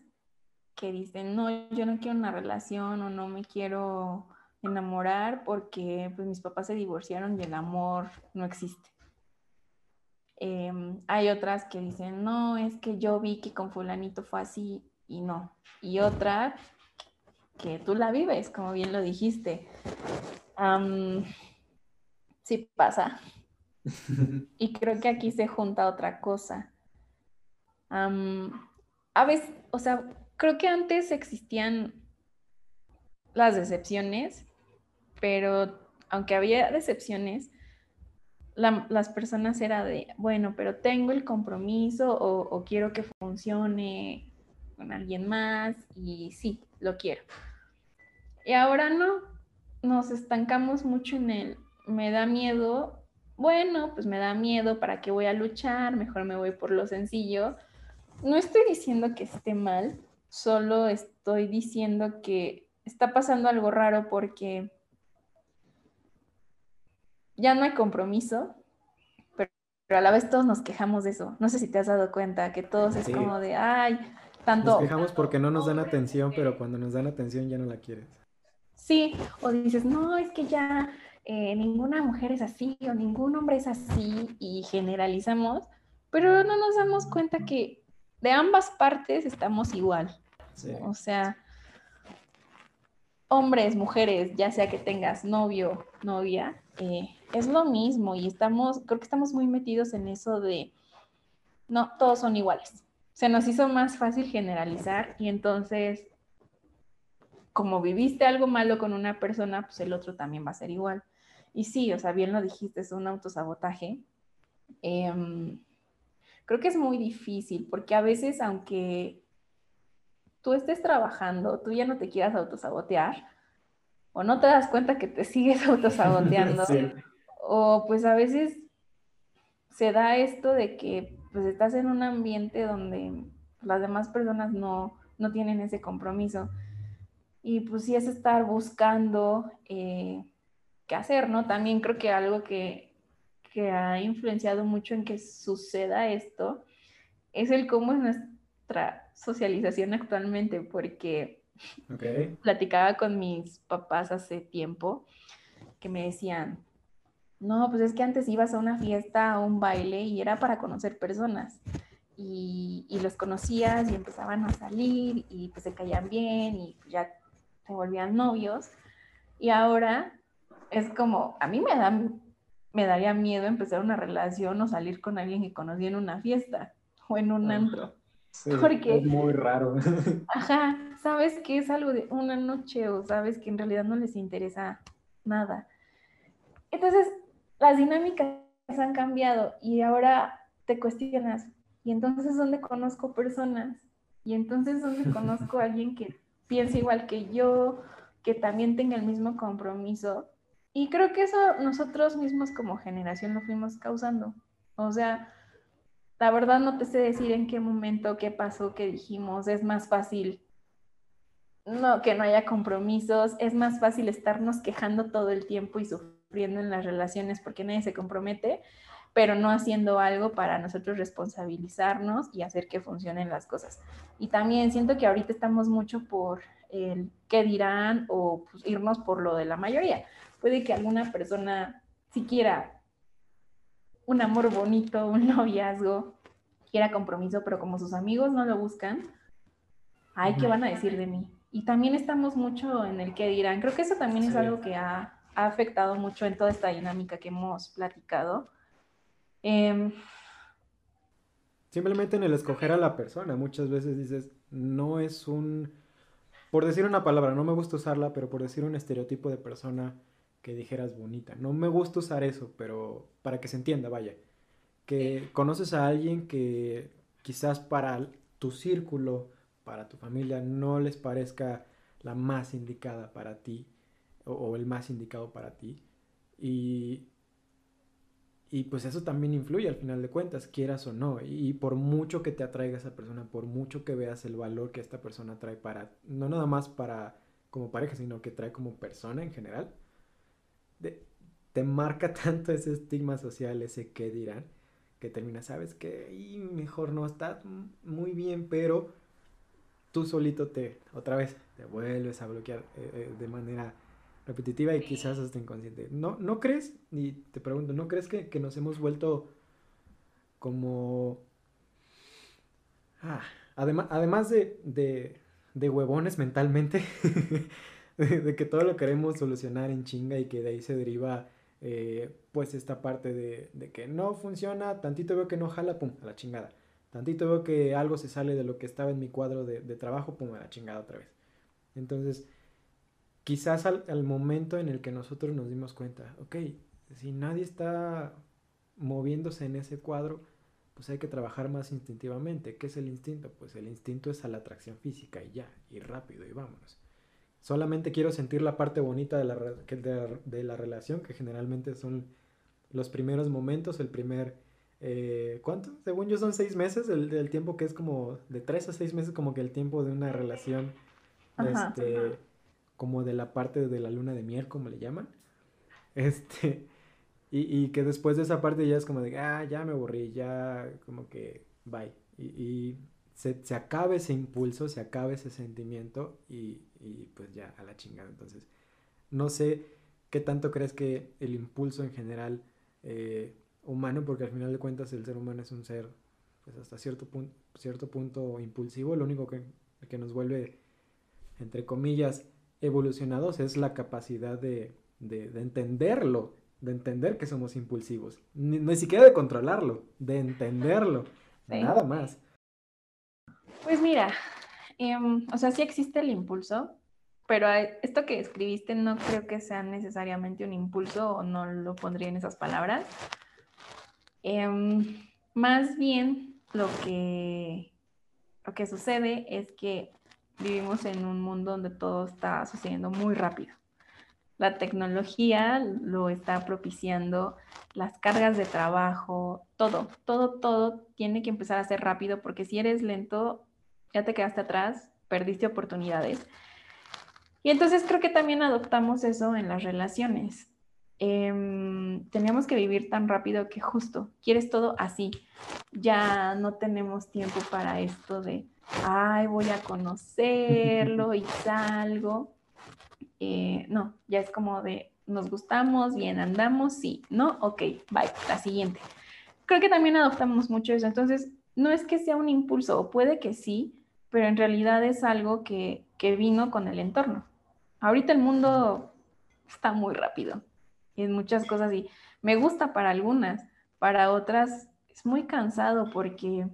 que dicen, no, yo no quiero una relación o no me quiero enamorar porque pues, mis papás se divorciaron y el amor no existe. Em, hay otras que dicen, no, es que yo vi que con fulanito fue así y no. Y otra que tú la vives, como bien lo dijiste. sí pasa. [laughs] y creo que aquí se junta otra cosa. a veces, o sea, creo que antes existían las decepciones pero aunque había decepciones, las personas era de, bueno, pero tengo el compromiso o, quiero que funcione con alguien más y sí, lo quiero. Y ahora no, nos estancamos mucho en el, me da miedo, bueno, pues me da miedo, ¿para qué voy a luchar? Mejor me voy por lo sencillo. No estoy diciendo que esté mal, solo estoy diciendo que está pasando algo raro porque ya no hay compromiso, pero, a la vez todos nos quejamos de eso. No sé si te has dado cuenta que todos es como de, ay, tanto... Nos quejamos porque no nos dan atención, pero cuando nos dan atención ya no la quieres. Sí, o dices, no, es que ya eh, ninguna mujer es así o ningún hombre es así y generalizamos, pero no nos damos cuenta que de ambas partes estamos igual. O sea, hombres, mujeres, ya sea que tengas novio, novia, eh, es lo mismo y estamos, creo que estamos muy metidos en eso de, no, todos son iguales. Se nos hizo más fácil generalizar y entonces, como viviste algo malo con una persona, pues el otro también va a ser igual. Y sí, o sea, bien lo dijiste, es un autosabotaje. Em, creo que es muy difícil porque a veces, aunque tú estés trabajando, tú ya no te quieras autosabotear, o no te das cuenta que te sigues [laughs] autosaboteando, o pues a veces se da esto de que pues estás en un ambiente donde las demás personas no, no tienen ese compromiso. Y pues sí es estar buscando eh, qué hacer, ¿no? También creo que algo que, que ha influenciado mucho en que suceda esto es el cómo es nuestra socialización actualmente, porque platicaba con mis papás hace tiempo que me decían, no, pues es que antes ibas a una fiesta, a un baile y era para conocer personas. Y, y, los conocías y empezaban a salir y pues se caían bien y ya se volvían novios. Y ahora es como, a mí me da, me daría miedo empezar una relación o salir con alguien que conocí en una fiesta o en un antro. porque es muy raro. [laughs] Ajá, sabes que es algo de una noche o sabes que en realidad no les interesa nada. Entonces, las dinámicas han cambiado y ahora te cuestionas, ¿y entonces dónde conozco personas? ¿Y entonces dónde [laughs] conozco a alguien que piense igual que yo, que también tenga el mismo compromiso? Y creo que eso nosotros mismos como generación lo fuimos causando. O sea, la verdad no te sé decir en qué momento, qué pasó, qué dijimos. Es más fácil no, que no haya compromisos, es más fácil estarnos quejando todo el tiempo y sufriendo en las relaciones porque nadie se compromete, pero no haciendo algo para nosotros responsabilizarnos y hacer que funcionen las cosas. Y también siento que ahorita estamos mucho por el qué dirán o pues, irnos por lo de la mayoría. Puede que alguna persona siquiera un amor bonito, un noviazgo, quiera compromiso, pero como sus amigos no lo buscan, ay, ¿qué van a decir de mí? Y también estamos mucho en el que dirán. Creo que eso también es algo que ha, afectado mucho en toda esta dinámica que hemos platicado. Em, Simplemente en el escoger a la persona. Muchas veces dices, no es un, por decir una palabra, no me gusta usarla, pero por decir un estereotipo de persona que dijeras bonita. No me gusta usar eso, pero para que se entienda, vaya. Que conoces a alguien que quizás para tu círculo para tu familia no les parezca la más indicada para ti o, el más indicado para ti. Y, y pues eso también influye al final de cuentas, quieras o no. Y, por mucho que te atraiga esa persona, por mucho que veas el valor que esta persona trae para, no nada más para como pareja, sino que trae como persona en general, te marca [laughs] tanto ese estigma social, ese que dirán, que termina, sabes que y mejor no está muy bien, pero tú solito te, otra vez, te vuelves a bloquear eh, eh, de manera repetitiva y quizás hasta inconsciente. ¿No, ¿no crees? Y te pregunto, ¿no crees que, nos hemos vuelto como... Ah, además, además de, de, huevones mentalmente, [laughs] de, que todo lo queremos solucionar en chinga y que de ahí se deriva eh, pues esta parte de, de, que no funciona, tantito veo que no jala, pum, a la chingada. Tantito veo que algo se sale de lo que estaba en mi cuadro de, trabajo, pum, a la chingada otra vez. Entonces, quizás al, momento en el que nosotros nos dimos cuenta, ok, si nadie está moviéndose en ese cuadro, pues hay que trabajar más instintivamente. ¿Qué es el instinto? Pues el instinto es a la atracción física y ya, y rápido, y vámonos. Solamente quiero sentir la parte bonita de la, de la relación, que generalmente son los primeros momentos, el primer eh, ¿cuánto? Según yo son seis meses, el, tiempo que es como de tres a seis meses, como que el tiempo de una relación, este, como de la parte de la luna de miel, como le llaman. [laughs] Este, y, que después de esa parte ya es como de, ah, ya me aburrí, ya como que, bye. Y, se, se acaba ese impulso, se acaba ese sentimiento y, y pues ya a la chingada. Entonces, no sé ¿qué tanto crees que el impulso en general eh, humano, porque al final de cuentas el ser humano es un ser pues hasta cierto, punto, cierto punto impulsivo, lo único que, que nos vuelve, entre comillas, evolucionados es la capacidad de, de, de entenderlo, de entender que somos impulsivos, ni, ni siquiera de controlarlo, de entenderlo, sí. nada más. Pues mira, eh, o sea, sí existe el impulso, pero esto que escribiste no creo que sea necesariamente un impulso o no lo pondría en esas palabras. Eh, más bien lo que, lo que sucede es que vivimos en un mundo donde todo está sucediendo muy rápido. La tecnología lo está propiciando, las cargas de trabajo, todo, todo, todo tiene que empezar a ser rápido porque si eres lento, ya te quedaste atrás, perdiste oportunidades. Y entonces creo que también adoptamos eso en las relaciones. Eh, teníamos que vivir tan rápido que justo quieres todo así. Ya no tenemos tiempo para esto de, ay, voy a conocerlo y salgo. Eh, no, ya es como de, nos gustamos, bien andamos, sí, no, ok, bye, la siguiente. Creo que también adoptamos mucho eso. Entonces, no es que sea un impulso, o puede que sí, pero en realidad es algo que, que vino con el entorno. Ahorita el mundo está muy rápido en muchas cosas y me gusta para algunas, para otras es muy cansado porque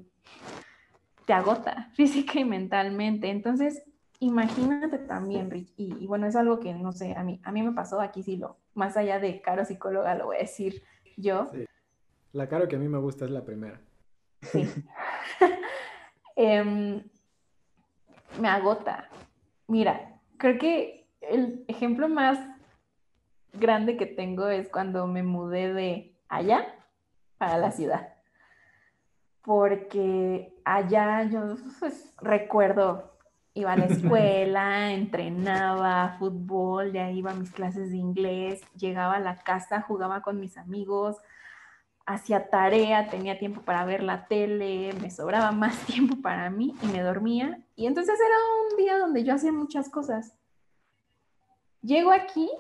te agota [laughs] física y mentalmente. Entonces, imagínate también, Rich, y, y, bueno, es algo que no sé, a mí, a mí me pasó aquí sí lo, más allá de caro psicóloga, lo voy a decir yo. Sí. La caro que a mí me gusta es la primera. Sí. [laughs] eh, me agota. Mira, creo que el ejemplo más grande que tengo es cuando me mudé de allá para la ciudad. Porque allá yo [laughs] pues, recuerdo, iba a la escuela, [laughs] entrenaba fútbol, ya iba a mis clases de inglés, llegaba a la casa, jugaba con mis amigos, hacía tarea, tenía tiempo para ver la tele, me sobraba [laughs] más tiempo para mí y me dormía. Y entonces era un día donde yo hacía muchas cosas. Llego aquí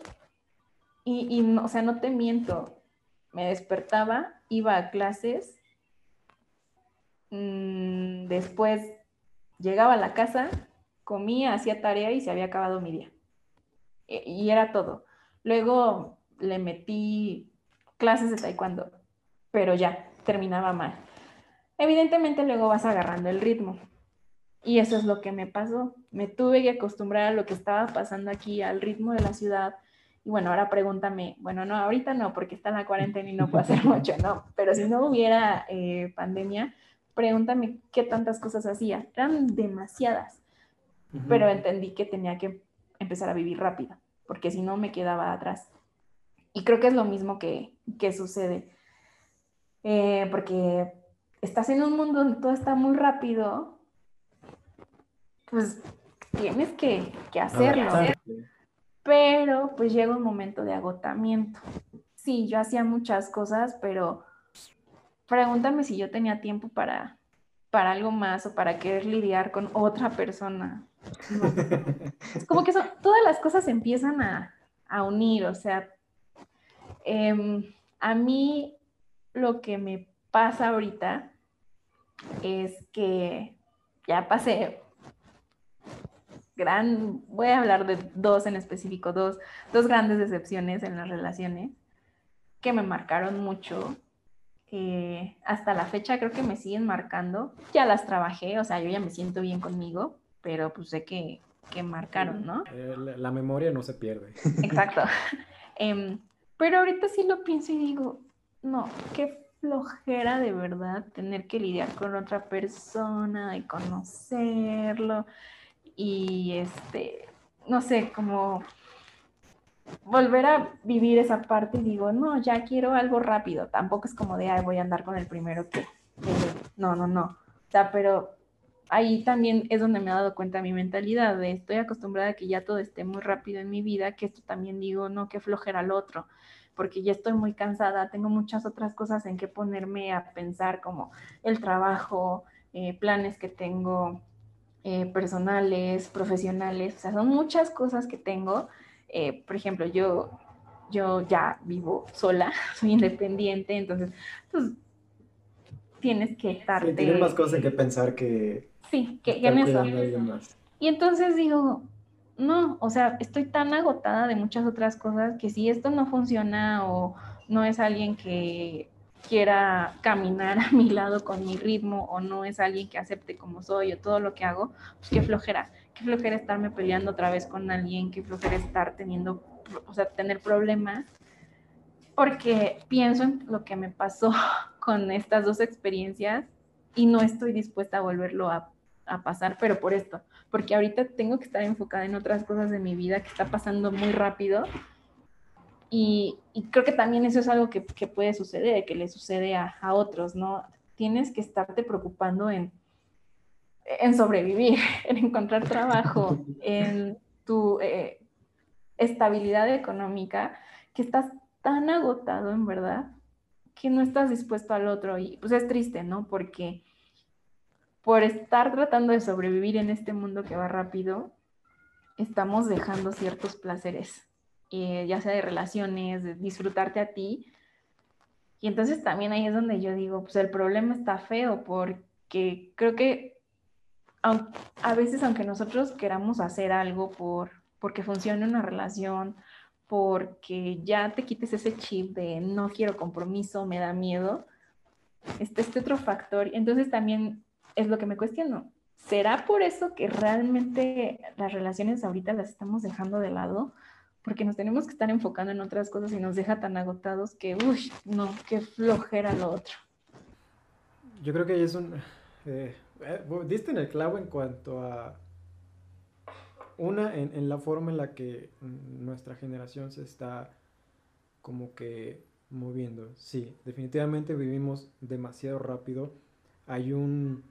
y, y o sea, no te miento, me despertaba, iba a clases, después llegaba a la casa, comía, hacía tarea y se había acabado mi día. Y, e, y era todo. Luego le metí clases de taekwondo pero ya, terminaba mal. Evidentemente luego vas agarrando el ritmo. Y eso es lo que me pasó. Me tuve que acostumbrar a lo que estaba pasando aquí, al ritmo de la ciudad. Y bueno, ahora pregúntame, bueno, no, ahorita no, porque está en la cuarentena y no puedo hacer [laughs] mucho, no. Pero si no hubiera eh, pandemia, pregúntame qué tantas cosas hacía. Eran demasiadas. Uh -huh. Pero entendí que tenía que empezar a vivir rápido, porque si no me quedaba atrás. Y creo que es lo mismo que, que sucede eh, porque estás en un mundo donde todo está muy rápido, pues tienes que, que hacerlo. Pero pues llega un momento de agotamiento. Sí, yo hacía muchas cosas, pero pregúntame si yo tenía tiempo para, para algo más o para querer lidiar con otra persona. No. [laughs] es como que son, todas las cosas empiezan a, a unir, o sea, eh, a mí lo que me pasa ahorita es que ya pasé gran, voy a hablar de dos en específico, dos, dos grandes decepciones en las relaciones que me marcaron mucho. Hasta la fecha creo que me siguen marcando. Ya las trabajé, o sea, yo ya me siento bien conmigo, pero pues sé que, que marcaron, ¿no? Eh, la, la, memoria no se pierde. [laughs] Exacto. eh, pero ahorita sí lo pienso y digo, no, qué flojera de verdad tener que lidiar con otra persona y conocerlo y este, no sé, como volver a vivir esa parte y digo, no, ya quiero algo rápido, tampoco es como de, ay, voy a andar con el primero que, no, no, no, o sea, pero ahí también es donde me he dado cuenta mi mentalidad de estoy acostumbrada a que ya todo esté muy rápido en mi vida, que esto también digo, no, qué flojera al otro porque ya estoy muy cansada, tengo muchas otras cosas en que ponerme a pensar como el trabajo, eh, planes que tengo eh, personales, profesionales, o sea, son muchas cosas que tengo. Eh, por ejemplo, yo, yo ya vivo sola, [laughs] soy independiente, entonces, pues, tienes que estar. Sí, tienes más cosas que pensar que... Sí, que, que en eso. Y entonces digo, no, o sea, estoy tan agotada de muchas otras cosas que si esto no funciona o no es alguien que quiera caminar [laughs] a mi lado con mi ritmo o no es alguien que acepte como soy o todo lo que hago, pues qué flojera, qué flojera estarme peleando otra vez con alguien, qué flojera estar teniendo, o sea, tener problemas, porque pienso en lo que me pasó [laughs] con estas dos experiencias y no estoy dispuesta a volverlo a, a pasar, pero por esto, porque ahorita tengo que estar enfocada en otras cosas de mi vida que está pasando muy rápido y, creo que también eso es algo que, puede suceder, que le sucede a, otros, ¿no? Tienes que estarte preocupando en, en sobrevivir, [laughs] en encontrar trabajo, en tu eh, estabilidad económica, que estás tan agotado en verdad que no estás dispuesto al otro. Y pues es triste, ¿no? Porque por estar tratando de sobrevivir en este mundo que va rápido, estamos dejando ciertos placeres eh, ya sea de relaciones, de disfrutarte a ti. Y entonces también ahí es donde yo digo, pues el problema está feo porque creo que a veces aunque nosotros queramos hacer algo por porque funcione una relación, porque ya te quites ese chip de no quiero compromiso, me da miedo, este, este otro factor. Entonces también es lo que me cuestiono. ¿Será por eso que realmente las relaciones ahorita las estamos dejando de lado? porque nos tenemos que estar enfocando en otras cosas y nos deja tan agotados que, uy, no, qué flojera lo otro. Yo creo que es un... Eh, diste en el clavo en cuanto a... Una, en, la forma en la que nuestra generación se está como que moviendo. Sí, definitivamente vivimos demasiado rápido. Hay un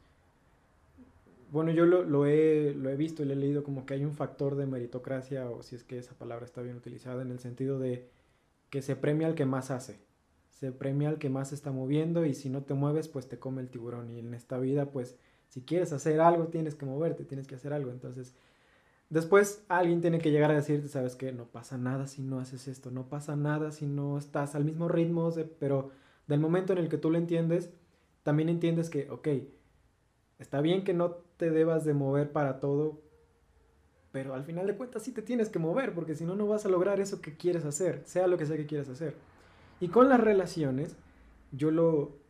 bueno, yo lo, he, lo he visto y lo he leído como que hay un factor de meritocracia, o si es que esa palabra está bien utilizada, en el sentido de que se premia al que más hace, se premia al que más se está moviendo y si no te mueves, pues te come el tiburón. Y en esta vida, pues si quieres hacer algo, tienes que moverte, tienes que hacer algo. Entonces, después alguien tiene que llegar a decirte, sabes que no pasa nada si no haces esto, no pasa nada si no estás al mismo ritmo, pero del momento en el que tú lo entiendes, también entiendes que, ok, está bien que no te debas de mover para todo, pero al final de cuentas sí te tienes que mover, porque si no, no vas a lograr eso que quieres hacer, sea lo que sea que quieras hacer. Y con las relaciones, yo lo,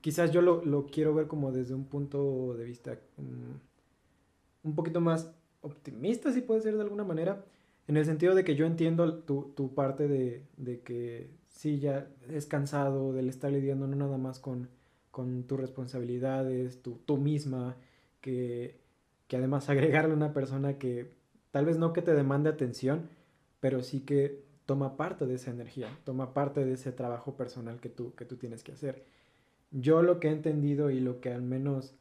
quizás yo lo, quiero ver como desde un punto de vista mm, un poquito más optimista, si puede ser de alguna manera, en el sentido de que yo entiendo tu, tu parte de, de, que sí, ya es cansado del estar lidiando no nada más con, con tus responsabilidades, tú, tú misma, que, además [laughs] agregarle una persona que tal vez no que te demande atención, pero sí que toma parte de esa energía, toma parte de ese trabajo personal que tú, que tú tienes que hacer. Yo lo que he entendido y lo que al menos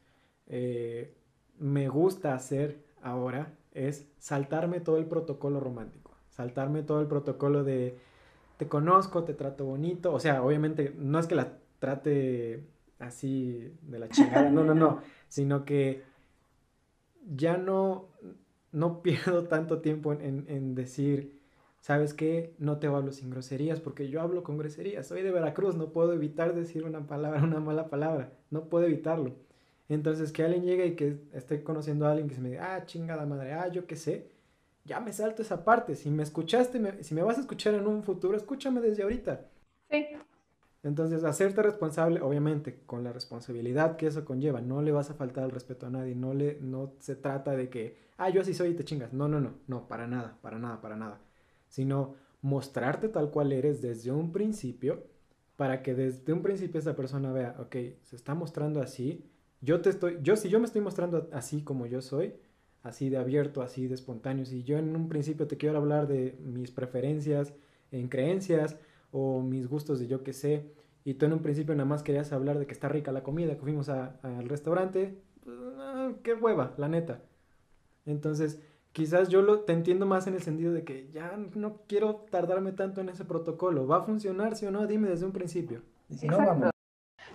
eh, me gusta hacer ahora es saltarme todo el protocolo romántico, saltarme todo el protocolo de te conozco, te trato bonito, o sea, obviamente no es que la trate así de la chingada, no, no, no, [laughs] sino que ya no, no [laughs] pierdo tanto tiempo en, decir, ¿sabes qué? No te hablo sin groserías, porque yo hablo con groserías, soy de Veracruz, no puedo evitar decir una palabra, [laughs] una mala palabra, no puedo evitarlo. Entonces, que alguien llegue y que esté conociendo a alguien que se me diga, ah, chingada madre, ah, yo qué sé, ya me salto esa parte. Si me escuchaste, si me vas a escuchar en un futuro, escúchame desde ahorita. Sí. Entonces, hacerte responsable, obviamente, con la responsabilidad que eso conlleva, no le vas a faltar el respeto a nadie, no, le, no se trata de que, ah, yo así soy y te chingas. No, no, no, no, para nada, para nada, para nada. Sino mostrarte tal cual eres desde un principio, para que desde un principio esa persona vea, ok, se está mostrando así, yo te estoy, yo si yo me estoy mostrando así como yo soy, así de abierto, así de espontáneo, si yo en un principio te quiero hablar de mis preferencias en creencias, o mis gustos de yo que sé, y tú en un principio nada más querías hablar de que está rica la comida, que fuimos al restaurante, pues, ah, qué hueva, la neta. Entonces, quizás yo lo, te entiendo más en el sentido de que ya no quiero tardarme tanto en ese protocolo. ¿Va a funcionar, sí o no? Dime desde un principio. si no, vamos.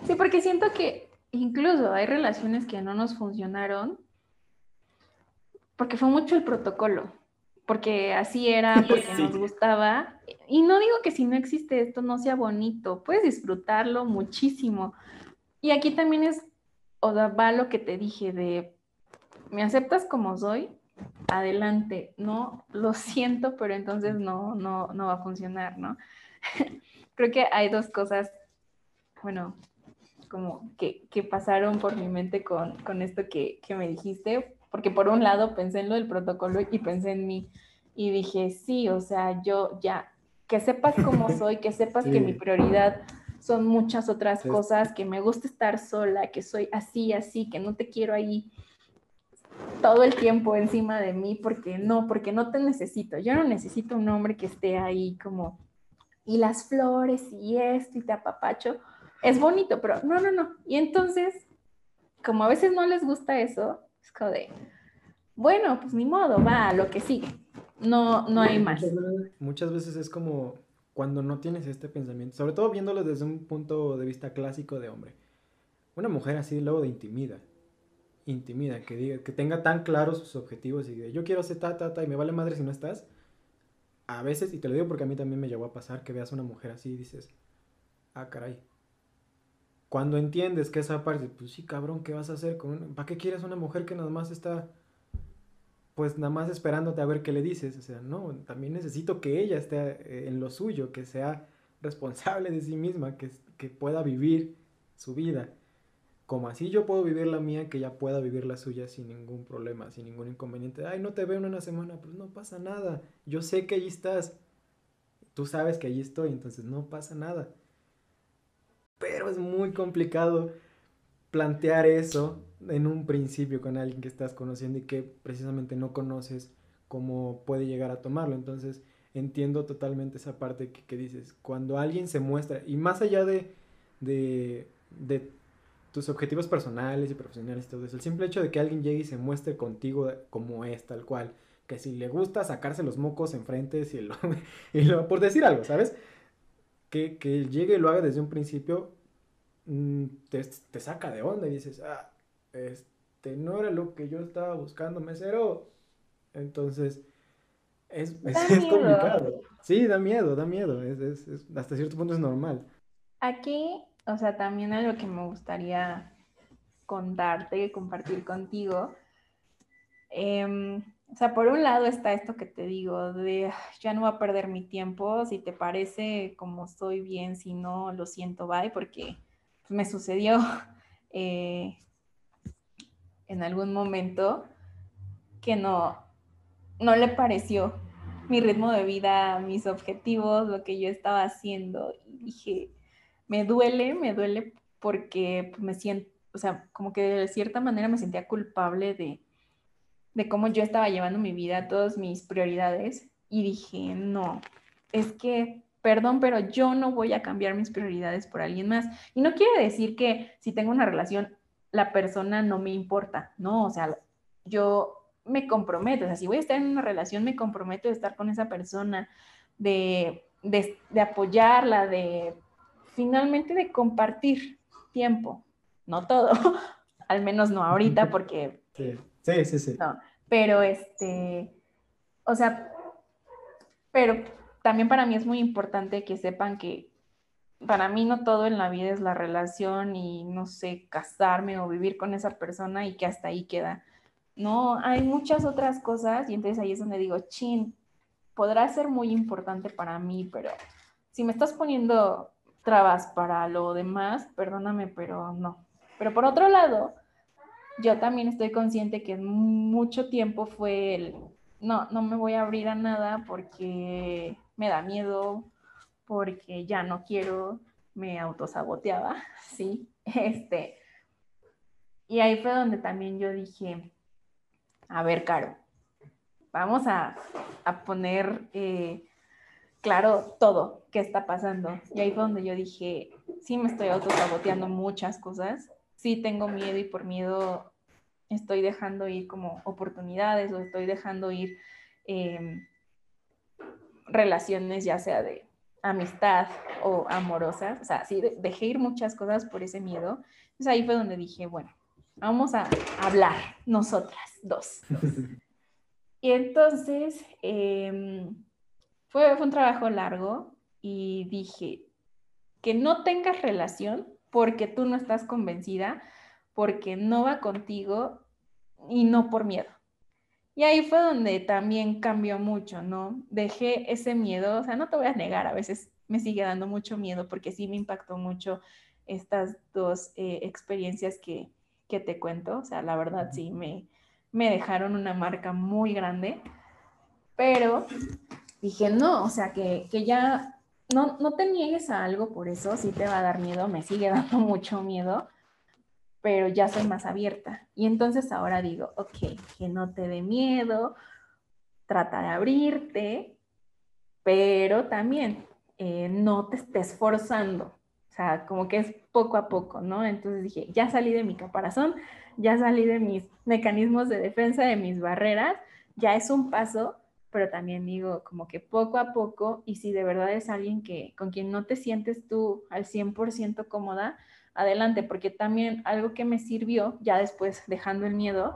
Sí, porque siento que incluso hay relaciones que no nos funcionaron porque fue mucho el protocolo porque así era, [laughs] porque nos gustaba. Y no digo que si no existe esto no sea bonito, puedes disfrutarlo muchísimo. Y aquí también es, o sea, va lo que te dije de, ¿me aceptas como soy? Adelante, no, lo siento, pero entonces no, no, no va a funcionar, ¿no? [laughs] Creo que hay dos cosas, bueno, como que, que pasaron por mi mente con, con esto que, que me dijiste porque por un lado pensé en lo del protocolo y pensé en mí y dije, sí, o sea, yo ya, que sepas cómo [laughs] soy, que sepas que mi prioridad son muchas otras cosas, que me gusta estar sola, que soy así, así, que no te quiero ahí todo el tiempo encima de mí, porque no, porque no te necesito. Yo no necesito un hombre que esté ahí como, y las flores y esto y te apapacho. Es bonito, pero no, no, no. Y entonces, como a veces no les gusta eso, es como de, bueno, pues ni modo, va, lo que sigue. No, no hay más. Muchas veces es como cuando no tienes este pensamiento, sobre todo viéndolo desde un punto de vista clásico de hombre. Una mujer así luego de intimida, intimida, que diga, que tenga tan claros sus objetivos y de yo quiero hacer ta, ta, ta, y me vale madre si no estás. A veces, y te lo digo porque a mí también me llegó a pasar, que veas una mujer así y dices, ah, caray, cuando entiendes que esa parte, pues sí, cabrón, ¿qué vas a hacer? Con ¿Para qué quieres una mujer que nada más está, pues nada más esperándote a ver qué le dices? O sea, no, también necesito que ella esté eh, en lo suyo, que sea responsable de sí misma, que, que pueda vivir su vida. Como así yo puedo vivir la mía, que ella pueda vivir la suya sin ningún problema, sin ningún inconveniente. Ay, no te veo en una semana, pues no pasa nada. Yo sé que allí estás. Tú sabes que allí estoy, entonces no pasa nada pero es muy complicado plantear eso en un principio con alguien que estás conociendo y que precisamente no conoces cómo puede llegar a tomarlo. Entonces entiendo totalmente esa parte que, dices, cuando alguien se muestra, y más allá de, de, tus objetivos personales y profesionales y todo eso, el simple hecho de que alguien llegue y se muestre contigo como es, tal cual, que si le gusta sacarse los mocos enfrente, si lo, [laughs] y lo, por decir algo, ¿sabes? que, que llegue y lo haga desde un principio, mm, te, te, saca de onda y dices, ah, este no era lo que yo estaba buscando, mesero. Entonces, es, [laughs] es, complicado. Sí, da miedo, da miedo. Es, es, hasta cierto punto es normal. Aquí, o sea, también algo que me gustaría contarte, compartir contigo. Eh, o sea, por un lado está esto que te digo, de ya no voy a perder mi tiempo, si te parece como estoy bien, si no, lo siento, bye, porque me sucedió [laughs] eh, en algún momento que no, no le pareció mi ritmo de vida, mis objetivos, lo que yo estaba haciendo. Y dije, me duele, me duele porque me siento, o sea, como que de cierta manera me sentía culpable de de cómo yo estaba llevando mi vida, todas mis prioridades, y dije, no, es que, perdón, pero yo no voy a cambiar mis prioridades por alguien más. Y no quiere decir que si tengo una relación, la persona no me importa, no, o sea, yo me comprometo, o sea, si voy a estar en una relación, me comprometo de estar con esa persona, de, de, apoyarla, de finalmente de compartir tiempo, no todo, [laughs] al menos no ahorita, porque sí. Sí, sí, sí. pero este, o sea, pero también para mí es muy importante que sepan que para mí no todo en la vida es la relación y no sé, casarme o vivir con esa persona y que hasta ahí queda. No, hay muchas otras cosas y entonces ahí es donde digo, chin, podrá ser muy importante para mí, pero si me estás poniendo trabas para lo demás, perdóname, pero no. Pero por otro lado, yo también estoy consciente que mucho tiempo fue el, no, no me voy a abrir a nada porque me da miedo, porque ya no quiero, me autosaboteaba, [laughs] sí, este. Y ahí fue donde también yo dije, a ver, Caro, vamos a, poner eh, claro todo qué está pasando. Y ahí fue donde yo dije, sí me estoy autosaboteando muchas cosas, sí tengo miedo y por miedo estoy dejando ir como oportunidades o estoy dejando ir em, relaciones ya sea de amistad o amorosas, o sea, sí, dejé ir muchas cosas por ese miedo. Entonces ahí fue donde dije, bueno, vamos a hablar nosotras dos. [laughs] Y entonces em, fue, fue un trabajo largo y dije que no tengas relación porque tú no estás convencida, porque no va contigo y no por miedo. Y ahí fue donde también cambió mucho, ¿no? Dejé ese miedo, o sea, no te voy a negar, a veces me sigue dando mucho miedo porque sí me impactó mucho estas dos eh, experiencias que, que, te cuento, o sea, la verdad sí me, me dejaron una marca muy grande, pero dije, no, o sea, que, que ya no, no te niegues a algo por eso, sí te va a dar miedo, me sigue dando [laughs] mucho miedo, pero ya soy más abierta. Y entonces ahora digo, ok, que no te dé miedo, trata de abrirte, pero también eh, no te estés forzando. O sea, como que es poco a poco, ¿no? Entonces dije, ya salí de mi caparazón, ya salí de mis mecanismos de defensa, de mis barreras, ya es un paso, pero también digo, como que poco a poco, y si de verdad es alguien que con quien no te sientes tú al 100% cómoda, adelante, porque también algo que me sirvió, ya después dejando el miedo,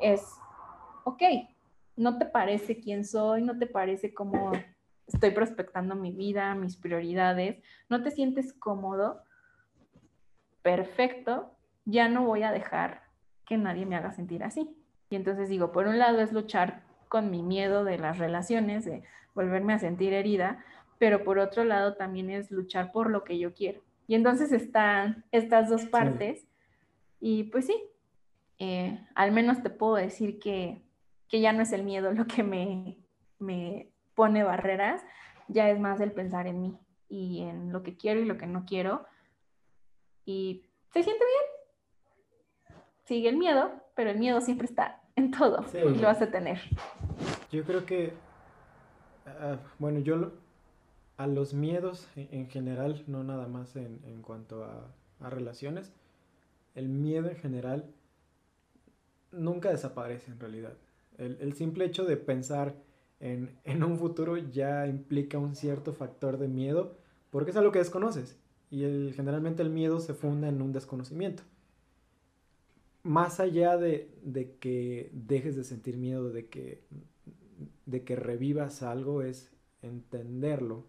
es, ok, no te parece quién soy, no te parece cómo estoy prospectando mi vida, mis prioridades, no te sientes cómodo, perfecto, ya no voy a dejar que nadie me haga sentir así. Y entonces digo, por un lado es luchar con mi miedo de las relaciones, de volverme a sentir herida, pero por otro lado también es luchar por lo que yo quiero. Y entonces están estas dos partes. Y pues sí, eh, al menos te puedo decir que, ya no es el miedo lo que me, me pone barreras, ya es más el pensar en mí y en lo que quiero y lo que no quiero. Y se siente bien. Sigue el miedo, pero el miedo siempre está en todo lo vas a tener. Yo creo que, ah, bueno, yo a los miedos en, general, no nada más en, cuanto a, relaciones, el miedo en general nunca desaparece en realidad. El, simple hecho de pensar en, un futuro ya implica un cierto factor de miedo porque es algo que desconoces y generalmente el miedo se funda en un desconocimiento. Más allá de, de que dejes de sentir miedo, de que, de que revivas algo, es entenderlo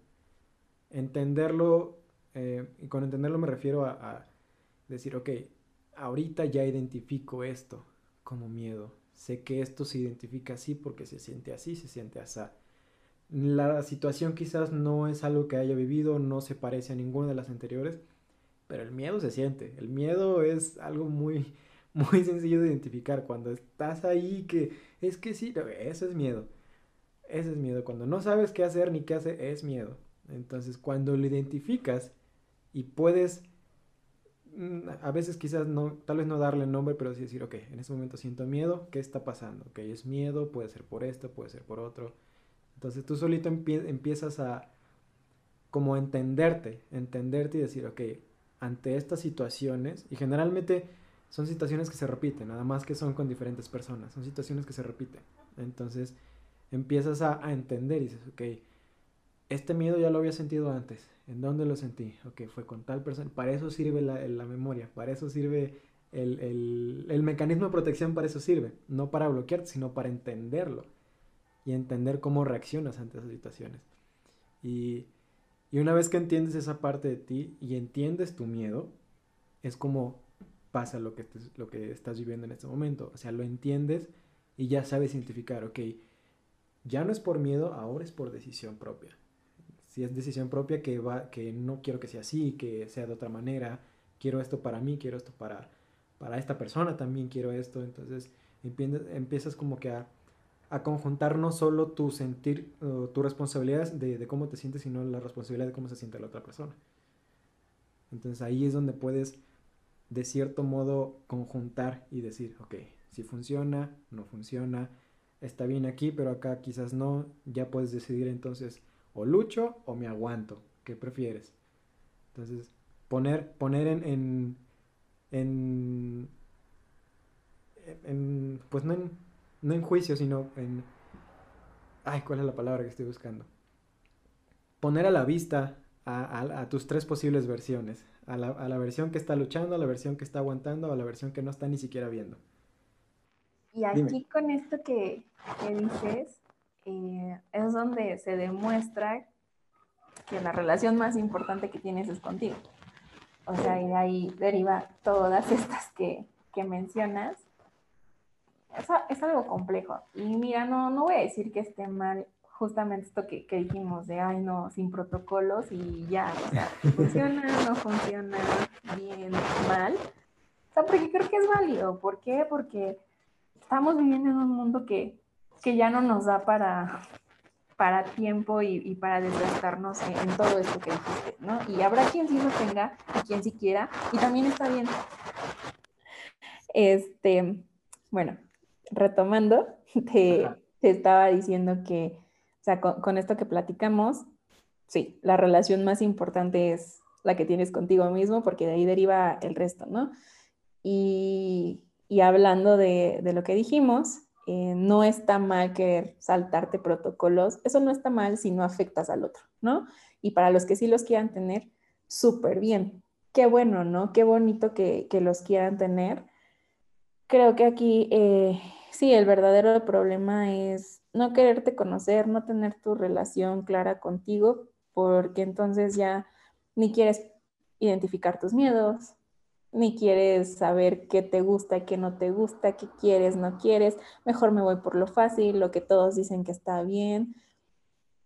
entenderlo, eh, y con entenderlo me refiero a, decir, ok, ahorita ya identifico esto como miedo. Sé que esto se identifica así porque se siente así, se siente así. La situación quizás no es algo que haya vivido, no se parece a ninguna de las anteriores, pero el miedo se siente. El miedo es algo muy, muy sencillo de identificar. Cuando estás ahí, que es que sí, eso es miedo. Ese es miedo. Cuando no sabes qué hacer ni qué hacer, es miedo. Entonces, cuando lo identificas y puedes, mm, a veces quizás no, tal vez no darle nombre, pero sí decir, ok, en este momento siento miedo, ¿qué está pasando? Ok, es miedo, puede ser por esto, puede ser por otro. Entonces tú solito empiezas a como entenderte, entenderte y decir, ok, ante estas situaciones, y generalmente son situaciones que se repiten, nada más que son con diferentes personas, son situaciones que se repiten. Entonces empiezas a, a entender y dices, ok, este miedo ya lo había sentido antes. ¿En dónde lo sentí? Ok, fue con tal persona. Para eso sirve la, memoria, para eso sirve el, mecanismo de protección, para eso sirve. No para bloquear, sino para entenderlo y entender cómo reaccionas ante esas situaciones. Y, una vez que entiendes esa parte de ti y entiendes tu miedo, es como pasa lo que, lo que estás viviendo en este momento. O sea, lo entiendes y ya sabes identificar, ok, ya no es por miedo, ahora es por decisión propia. Si es decisión propia que va que no quiero que sea así que sea de otra manera quiero esto para mí quiero esto para para esta persona también quiero esto. Entonces empiezas como que a, a conjuntar no solo tu sentir tu responsabilidad de, de, cómo te sientes sino la responsabilidad de cómo se siente la otra persona. Entonces ahí es donde puedes de cierto modo conjuntar y decir ok si funciona no funciona está bien aquí pero acá quizás no ya puedes decidir entonces o lucho o me aguanto. ¿Qué prefieres? Entonces, poner, poner en, en, en, pues no en, no en juicio, sino en, ay, ¿cuál es la palabra que estoy buscando? Poner a la vista a, tus tres posibles versiones. A la, versión que está luchando, a la versión que está aguantando, a la versión que no está ni siquiera viendo. Y aquí con esto que, dices, eh, es donde se demuestra que la relación más importante que tienes es contigo. O sea, y de ahí deriva todas estas que, mencionas. Eso es algo complejo. Y mira, no, no voy a decir que esté mal justamente esto que, que, dijimos de, ay, no, sin protocolos y ya, o sea, funciona, no funciona, bien, mal. O sea, porque creo que es válido. ¿Por qué? Porque estamos viviendo en un mundo que, que ya no nos da para, para tiempo y, para desgastarnos en, todo esto que dijiste, ¿no? Y habrá quien sí lo tenga y quien sí quiera, y también está bien. Este, bueno, retomando, [laughs] te, estaba diciendo que, o sea, con, esto que platicamos, sí, la relación más importante es la que tienes contigo mismo, porque de ahí deriva el resto, ¿no? Y, y hablando de, de, lo que dijimos, eh, no está mal querer saltarte protocolos, eso no está mal si no afectas al otro, ¿no? Y para los que sí los quieran tener, súper bien. Qué bueno, ¿no? Qué bonito que, que los quieran tener. Creo que aquí, eh, sí, el verdadero problema es no quererte conocer, no tener tu relación clara contigo, porque entonces ya ni quieres identificar tus miedos, ni quieres saber qué te gusta, qué no te gusta, qué quieres, no quieres, mejor me voy por lo fácil, lo que todos dicen que está bien.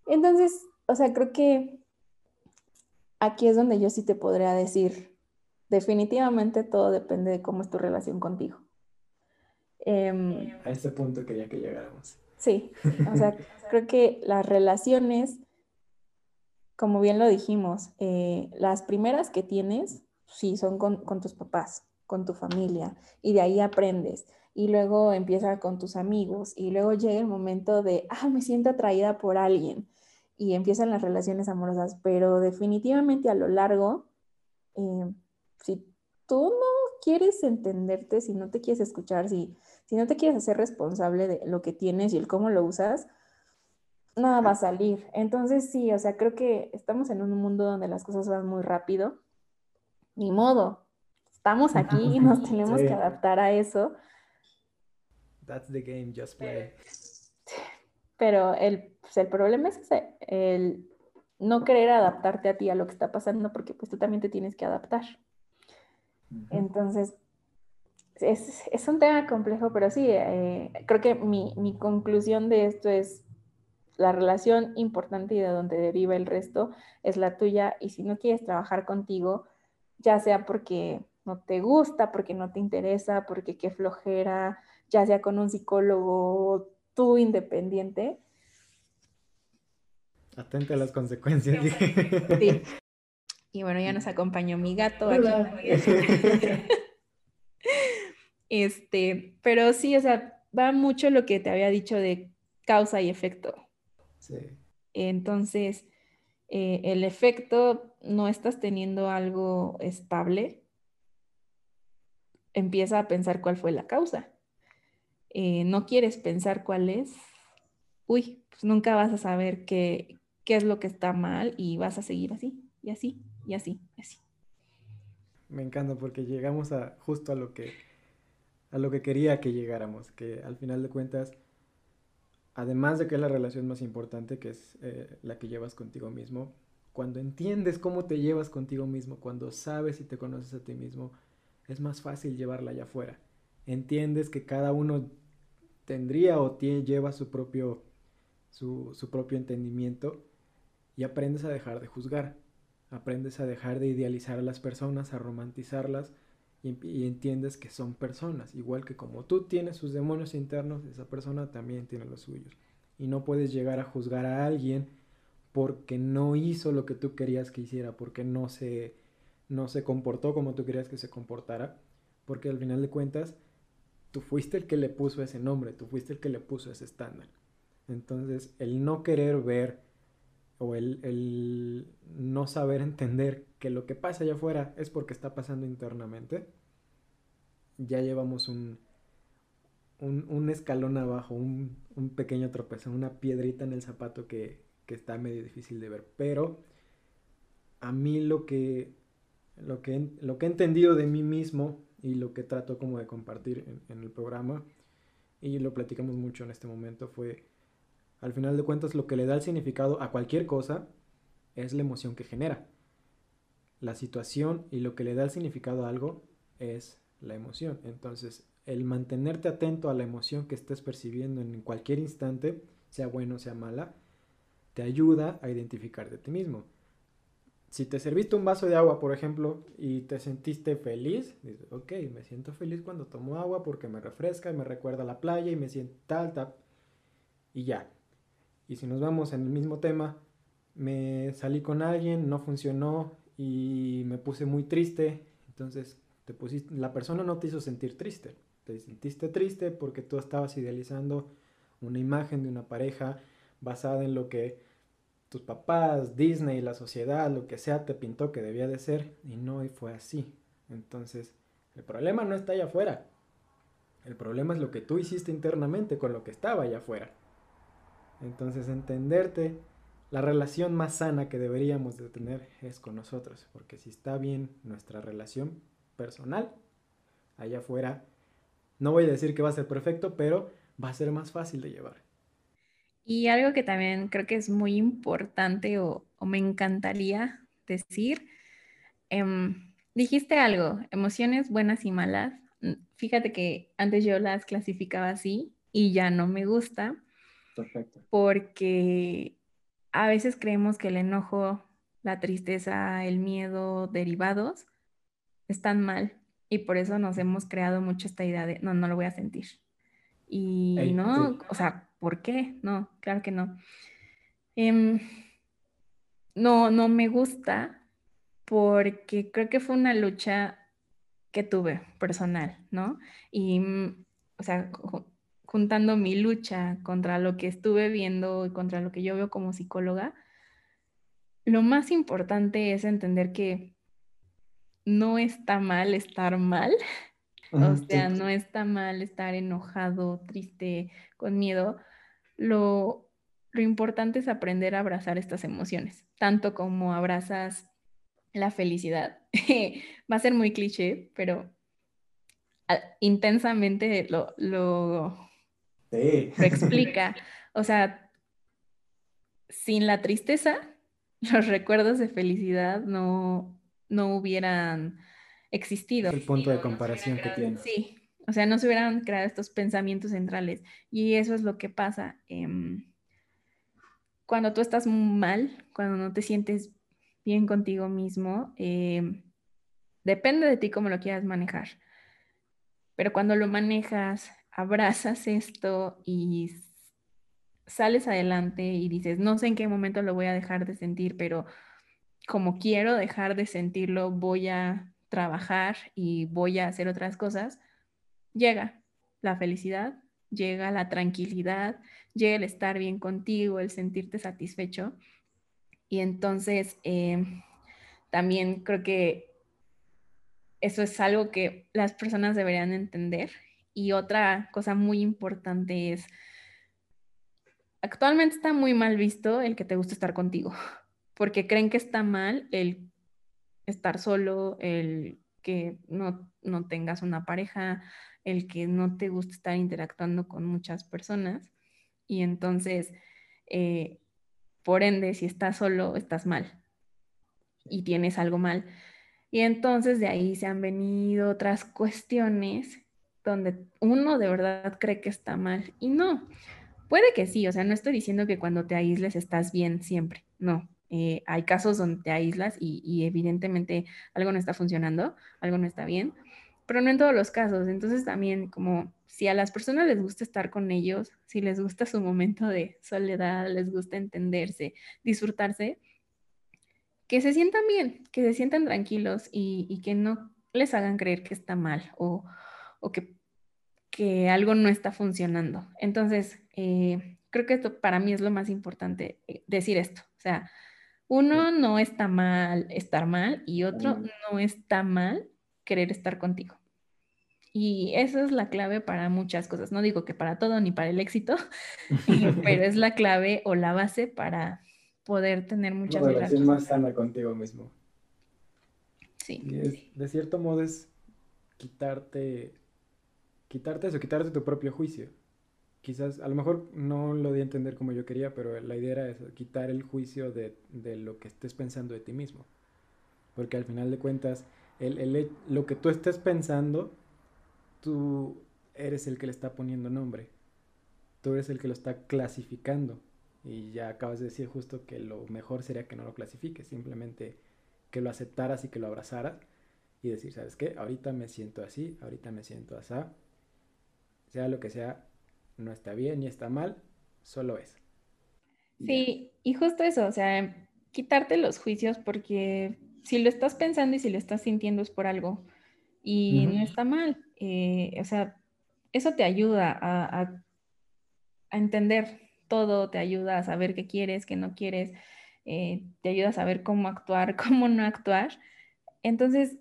Entonces, o sea, creo que aquí es donde yo sí te podría decir, definitivamente todo depende de cómo es tu relación contigo. Em, A ese punto quería que llegáramos. Sí, o sea, [laughs] creo que las relaciones, como bien lo dijimos, eh, las primeras que tienes sí, son con, tus papás, con tu familia, y de ahí aprendes. Y luego empieza con tus amigos, y luego llega el momento de, ah, me siento atraída por alguien, y empiezan las relaciones amorosas, pero definitivamente a lo largo, eh, si tú no quieres entenderte, si no te quieres escuchar, si, si no te quieres hacer responsable de lo que tienes y el cómo lo usas, nada va a salir. Entonces sí, o sea, creo que estamos en un mundo donde las cosas van muy rápido ni modo, estamos aquí y nos [laughs] tenemos que adaptar a eso. That's the game, just play. Pero el, pues, el problema es el no querer adaptarte a ti a lo que está pasando porque pues tú también te tienes que adaptar. Entonces, es, un tema complejo, pero sí, eh, creo que mi, mi conclusión de esto es la relación importante y de donde deriva el resto es la tuya y si no quieres trabajar contigo, ya sea porque no te gusta, porque no te interesa, porque qué flojera, ya sea con un psicólogo tú independiente. Atente a las consecuencias. Sí. [laughs] Y bueno, ya nos acompañó mi gato aquí. [laughs] Este, pero sí, o sea, va mucho lo que te había dicho de causa y efecto. Sí. Entonces, eh, el efecto, no estás teniendo algo estable, empieza a pensar cuál fue la causa. Eh, no quieres pensar cuál es, uy, pues nunca vas a saber qué, qué es lo que está mal y vas a seguir así, y así, y así, y así. Me encanta porque llegamos a justo a lo que a lo que quería que llegáramos, que al final de cuentas además de que es la relación más importante, que es eh, la que llevas contigo mismo, cuando entiendes cómo te llevas contigo mismo, cuando sabes y te conoces a ti mismo, es más fácil llevarla allá afuera. Entiendes que cada uno tendría o tiene, lleva su propio, su, su propio entendimiento y aprendes a dejar de juzgar, aprendes a dejar de idealizar a las personas, a romantizarlas y, entiendes que son personas, igual que como tú tienes sus demonios internos, esa persona también tiene los suyos. Y no puedes llegar a juzgar a alguien porque no hizo lo que tú querías que hiciera, porque no se, no se comportó como tú querías que se comportara, porque al final de cuentas tú fuiste el que le puso ese nombre, tú fuiste el que le puso ese estándar. Entonces, el no querer ver o el, el, no saber entender que lo que pasa allá afuera es porque está pasando internamente, ya llevamos un, un, escalón abajo, un, pequeño tropezón, una piedrita en el zapato que, está medio difícil de ver. Pero a mí lo que, lo que, lo que he entendido de mí mismo y lo que trato como de compartir en, en el programa y lo platicamos mucho en este momento, fue, al final de cuentas, lo que le da el significado a cualquier cosa es la emoción que genera. La situación y lo que le da el significado a algo es la emoción. Entonces, el mantenerte atento a la emoción que estés percibiendo en cualquier instante, sea bueno o sea mala, te ayuda a identificar de ti mismo. Si te serviste un vaso de agua, por ejemplo, y te sentiste feliz, dices, ok, me siento feliz cuando tomo agua porque me refresca y me recuerda a la playa y me siento tal, tal, y ya. Y si nos vamos en el mismo tema, me salí con alguien, no funcionó y me puse muy triste, entonces te pusiste, la persona no te hizo sentir triste, te sentiste triste porque tú estabas idealizando una imagen de una pareja basada en lo que tus papás, Disney, la sociedad, lo que sea, te pintó que debía de ser y no y fue así. Entonces, el problema no está allá afuera. El problema es lo que tú hiciste internamente con lo que estaba allá afuera. Entonces, entenderte, la relación más sana que deberíamos de tener es con nosotros, porque si está bien nuestra relación personal, allá afuera, no voy a decir que va a ser perfecto, pero va a ser más fácil de llevar. Y algo que también creo que es muy importante o, me encantaría decir, em, dijiste algo, emociones buenas y malas. Mm, fíjate que antes yo las clasificaba así y ya no me gusta. Perfecto. Porque a veces creemos que el enojo, la tristeza, el miedo derivados están mal y por eso nos hemos creado mucho esta idea de no, no lo voy a sentir. Y no, o sea, ¿Por qué? No, claro que no. Em, no, no me gusta porque creo que fue una lucha que tuve personal, ¿no? Y, mm, o sea, juntando mi lucha contra lo que estuve viendo y contra lo que yo veo como psicóloga, lo más importante es entender que no está mal estar mal, [laughs] o sea, no está mal estar enojado, triste, con miedo. Lo, lo importante es aprender a abrazar estas emociones, tanto como abrazas la felicidad. [laughs] Va a ser muy cliché, pero intensamente lo, lo, lo explica. O sea, sin la tristeza, [laughs] los recuerdos de felicidad no, no hubieran existido. El punto de comparación que tiene. Sí, o sea, no se hubieran creado estos pensamientos centrales. Y eso es lo que pasa. cuando tú estás mal, cuando no te sientes bien contigo mismo, em, depende de ti cómo lo quieras manejar. Pero cuando lo manejas, abrazas esto y sales adelante y dices, no sé en qué momento lo voy a dejar de sentir, pero como quiero dejar de sentirlo, voy a trabajar y voy a hacer otras cosas, llega la felicidad, llega la tranquilidad, llega el estar bien contigo, el sentirte satisfecho. Y entonces em, también creo que eso es algo que las personas deberían entender. Y otra cosa muy importante es, actualmente está muy mal visto el que te guste estar contigo, [laughs] porque creen que está mal el estar solo, el que no, no tengas una pareja, el que no te gusta estar interactuando con muchas personas. Y entonces, eh, por ende, si estás solo, estás mal y tienes algo mal. Y entonces de ahí se han venido otras cuestiones donde uno de verdad cree que está mal y no. Puede que sí, o sea, no estoy diciendo que cuando te aísles estás bien siempre, no, eh, hay casos donde te aíslas y, evidentemente algo no está funcionando, algo no está bien, pero no en todos los casos. Entonces también como si a las personas les gusta estar con ellos, si les gusta su momento de soledad, les gusta entenderse, disfrutarse, que se sientan bien, que se sientan tranquilos y, que no les hagan creer que está mal o, que, que, algo no está funcionando. Entonces, eh, creo que esto para mí es lo más importante, eh, decir esto. O sea, uno no está mal estar mal y otro no está mal querer estar contigo. Y esa es la clave para muchas cosas. No digo que para todo ni para el éxito, [laughs] pero es la clave o la base para poder tener muchas Una relación más sana contigo mismo. Sí. de cierto modo es quitarte, quitarte eso, quitarte tu propio juicio. quizás, a lo mejor no lo di a entender como yo quería, pero la idea era quitar el juicio de, lo que estés pensando de ti mismo. Porque al final de cuentas, el, lo que tú estés pensando, tú eres el que le está poniendo nombre. Tú eres el que lo está clasificando. Y ya acabas de decir justo que lo mejor sería que no lo clasifiques, simplemente que lo aceptaras y que lo abrazaras y decir, ¿sabes qué? Ahorita me siento así, ahorita me siento así. Sea lo que sea, no está bien ni está mal, solo es. Sí, y justo eso, o sea, quitarte los juicios porque si lo estás pensando y si lo estás sintiendo es por algo y no está mal. Eh, o sea, eso te ayuda a, a, entender todo, te ayuda a saber qué quieres, qué no quieres, eh, te ayuda a saber cómo actuar, [laughs] cómo no actuar. Entonces,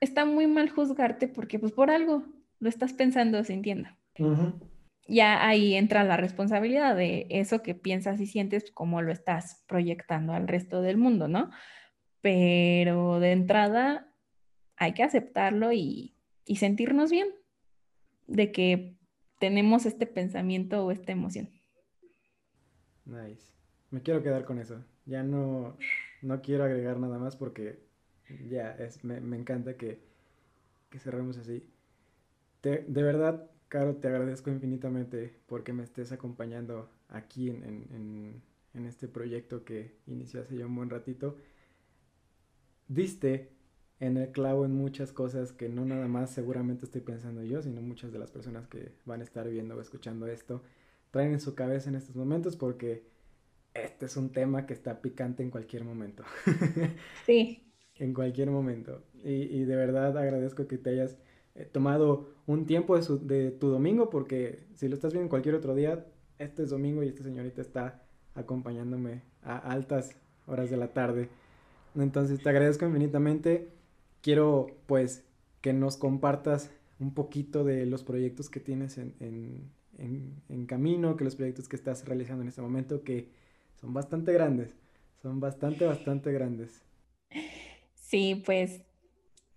está muy mal juzgarte porque pues por algo lo estás pensando, sintiendo. Ya ahí entra la responsabilidad de eso que piensas y sientes, cómo lo estás proyectando al resto del mundo, ¿no? Pero de entrada hay que aceptarlo y, y sentirnos bien de que tenemos este pensamiento o esta emoción. Nice. Me quiero quedar con eso. Ya no, no quiero agregar nada más porque ya, es, me, encanta que, que cerremos así. De verdad, Caro, te agradezco infinitamente porque me estés acompañando aquí en, en, este proyecto que inició hace ya un buen ratito. Diste en el clavo en muchas cosas que no nada más seguramente estoy pensando yo, sino muchas de las personas que van a estar viendo o escuchando esto traen en su cabeza en estos momentos porque este es un tema que está picante en cualquier momento. [laughs] Sí en cualquier momento. Y, de verdad agradezco que te hayas eh, tomado un tiempo de, tu domingo, porque si lo estás viendo cualquier otro día, este es domingo y esta señorita está acompañándome a altas horas de la tarde. Entonces te agradezco infinitamente. Quiero pues que nos compartas un poquito de los proyectos que tienes en, en, en camino, que los proyectos que estás realizando en este momento, que son bastante grandes, son bastante, bastante grandes. Sí, pues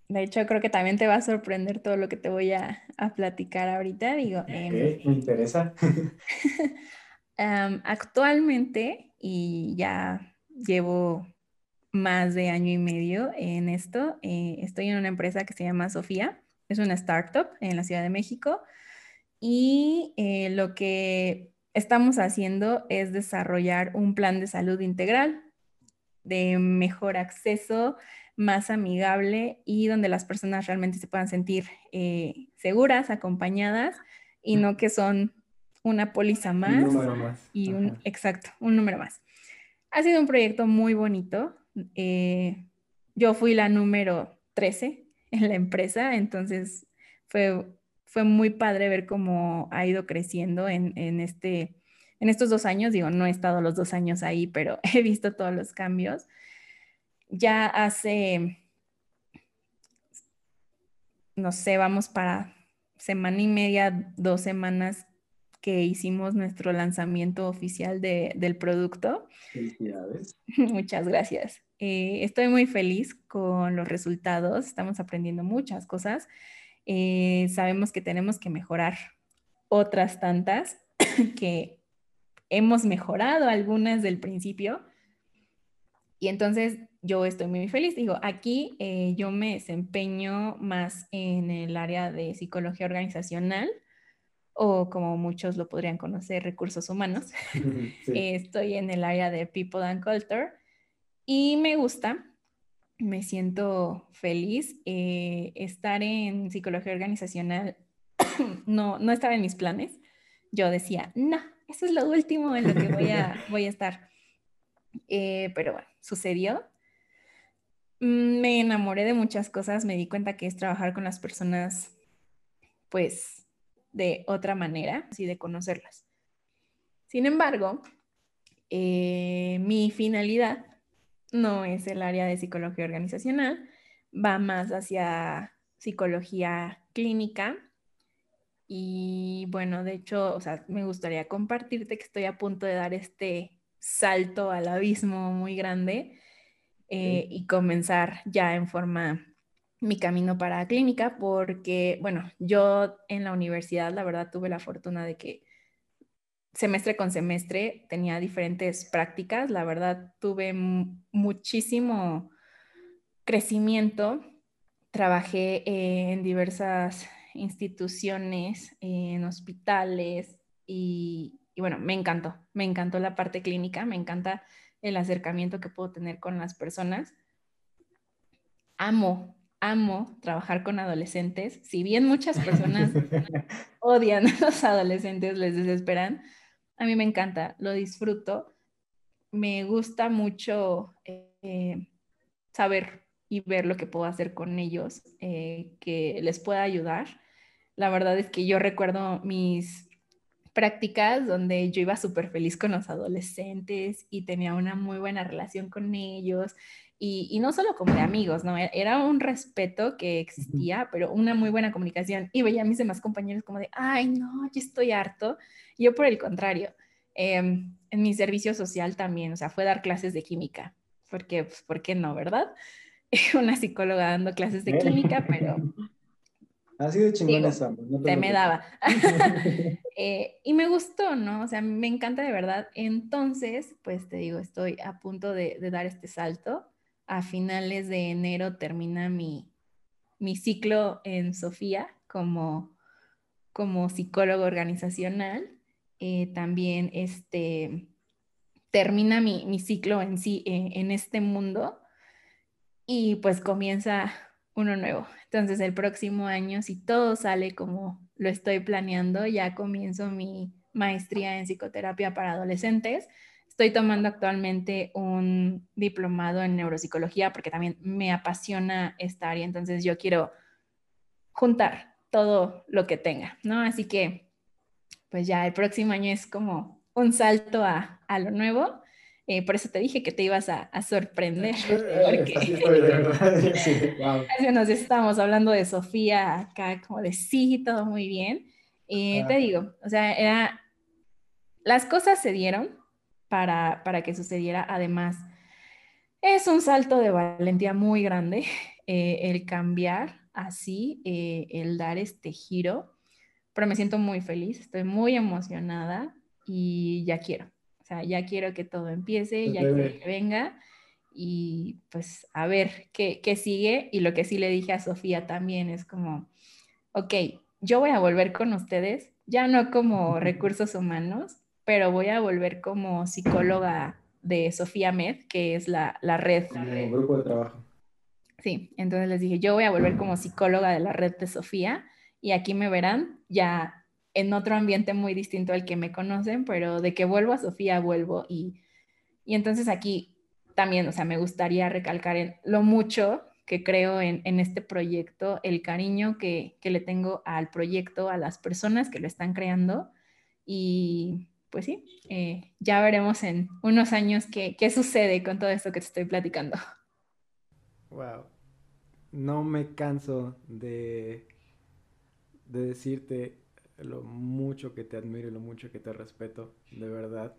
de hecho creo que también te va a sorprender todo lo que te voy a, platicar ahorita. Digo, em, me interesa. [laughs] actualmente, y ya llevo más de año y medio en esto, eh, estoy en una empresa que se llama Sofía, es una startup en la Ciudad de México y eh, lo que estamos haciendo es desarrollar un plan de salud integral de mejor acceso más amigable y donde las personas realmente se puedan sentir eh, seguras, acompañadas y no que son una póliza más. Un número más. Y un, exacto, un número más. Ha sido un proyecto muy bonito. Eh, yo fui la número 13 en la empresa, entonces fue, fue muy padre ver cómo ha ido creciendo en, en, este, en estos dos años. Digo, no he estado los dos años ahí, pero [laughs] he visto todos los cambios ya hace, no sé, vamos para semana y media, dos semanas que hicimos nuestro lanzamiento oficial del producto. Felicidades. [laughs] Muchas gracias. Eh, estoy muy feliz con los resultados. Estamos aprendiendo muchas cosas. Eh, sabemos que tenemos que mejorar otras tantas [coughs] que hemos mejorado algunas del principio. Y entonces yo estoy muy feliz. Digo, aquí eh, yo me desempeño más en el área de psicología organizacional o como muchos lo podrían conocer, recursos humanos. [laughs] [laughs] estoy en el área de People and Culture y me gusta, me siento feliz. Eh, estar en psicología organizacional [coughs] no, no estaba en mis planes. Yo decía, no, eso es lo último en lo que voy a, [laughs] voy a estar. Eh, pero bueno, sucedió me enamoré de muchas cosas, me di cuenta que es trabajar con las personas, pues, de otra manera, así de conocerlas. Sin embargo, eh, mi finalidad no es el área de psicología organizacional, va más hacia psicología clínica. Y bueno, de hecho, o sea, me gustaría compartirte que estoy a punto de dar este salto al abismo muy grande eh, y comenzar ya en forma mi camino para clínica, porque, bueno, yo en la universidad, la verdad, tuve la fortuna de que semestre con semestre tenía diferentes prácticas. La verdad, tuve muchísimo crecimiento. Trabajé en diversas instituciones, en hospitales y, bueno, me encantó, me encantó la parte clínica, me encanta el acercamiento que puedo tener con las personas. Amo, amo trabajar con adolescentes. Si bien muchas personas [laughs] odian a los adolescentes, les desesperan, a mí me encanta, lo disfruto. Me gusta mucho eh, saber y ver lo que puedo hacer con ellos, eh, que les pueda ayudar. La verdad es que yo recuerdo mis prácticas donde yo iba súper feliz con los adolescentes y tenía una muy buena relación con ellos. Y, y, no solo como de amigos, ¿no? E-, era un respeto que existía, pero una muy buena comunicación. Y veía a mis demás compañeros como de, ay, no, yo estoy harto. Yo por el contrario, em, en mi servicio social también, o sea, fue dar clases de química, porque, pues, ¿por qué no, verdad? [laughs] Una psicóloga dando clases de química, pero... Así de chingón se me daba. [laughs] [laughs] Eh, y me gustó, ¿no? O sea, me encanta de verdad. Entonces, pues te digo, estoy a punto de, de dar este salto. A finales de enero termina mi, mi ciclo en Sofía como, como psicólogo organizacional eh, también este, termina mi, mi, ciclo en sí eh, en este mundo y pues comienza uno nuevo. Entonces el próximo año, si todo sale como lo estoy planeando, ya comienzo mi maestría en psicoterapia para adolescentes. Estoy tomando actualmente un diplomado en neuropsicología porque también me apasiona esta área, entonces yo quiero juntar todo lo que tenga, ¿no? Así que pues ya el próximo año es como un salto a, a lo nuevo. Eh, por eso te dije que te ibas a, a sorprender. [laughs] Porque [laughs] [laughs] nos estamos hablando de Sofía acá, como de sí, todo muy bien. Eh, te digo, o sea, era, las cosas se dieron para, para que sucediera. Además, es un salto de valentía muy grande eh, el cambiar así, el dar este giro pero me siento muy feliz, estoy muy emocionada y ya quiero. Sea, ya quiero que todo empiece, ya quiero que venga y pues a ver qué, qué sigue. Y lo que sí le dije a Sofía también es como, ok, yo voy a volver con ustedes, ya no como recursos humanos, pero voy a volver como psicóloga de Sofía Med, que es la, la red. El grupo de trabajo. Sí, entonces les dije, yo voy a volver como psicóloga de la red de Sofía y aquí me verán ya en otro ambiente muy distinto al que me conocen, pero de que vuelvo a Sofía, vuelvo y, y entonces aquí también, o sea, me gustaría recalcar en lo mucho que creo en, en este proyecto, el cariño que, que, le tengo al proyecto, a las personas que lo están creando y pues sí, eh, ya veremos en unos años qué, qué sucede con todo esto que te estoy platicando. Wow, no me canso de de decirte lo mucho que te admiro y lo mucho que te respeto, de verdad,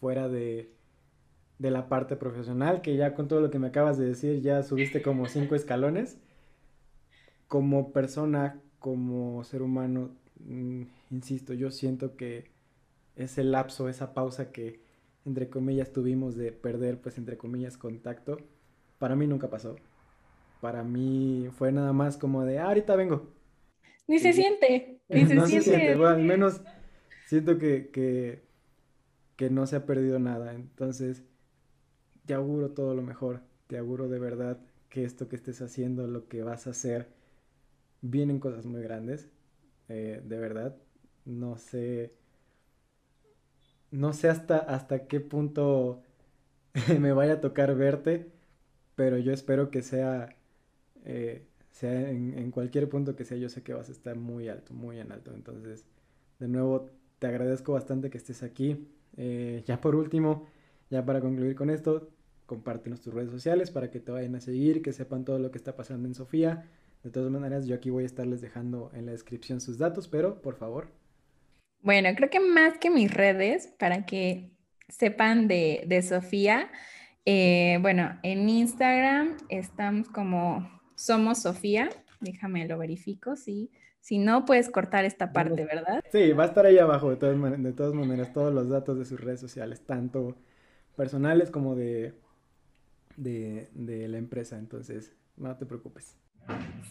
fuera de, de la parte profesional, que ya con todo lo que me acabas de decir, ya subiste como cinco escalones, como persona, como ser humano, mm, insisto, yo siento que ese lapso, esa pausa que entre comillas tuvimos de perder, pues entre comillas, contacto, para mí nunca pasó. Para mí fue nada más como de, ah, ahorita vengo, ni se siente, ni se, [laughs] siente. al menos siento que, que, no se ha perdido nada. Entonces, te auguro todo lo mejor. Te auguro de verdad que esto que estés haciendo, lo que vas a hacer, vienen cosas muy grandes. Eh, de verdad. No sé. No sé hasta, hasta qué punto [laughs] me vaya a tocar verte, pero yo espero que sea eh, sea en, cualquier punto que sea, yo sé que vas a estar muy alto, muy en alto. Entonces, de nuevo, te agradezco bastante que estés aquí. Eh, ya por último, ya para concluir con esto, compártenos tus redes sociales para que te vayan a seguir, que sepan todo lo que está pasando en Sofía. De todas maneras, yo aquí voy a estarles dejando en la descripción sus datos, pero por favor. Bueno, creo que más que mis redes, para que sepan de, de Sofía, eh, bueno, en Instagram estamos como somos Sofía, Déjame lo verifico, sí. Si no, puedes cortar esta parte, ¿verdad? Sí, va a estar ahí abajo de todas, de todas maneras todos los datos de sus redes sociales, tanto personales como de, de, de la empresa. Entonces, no te preocupes.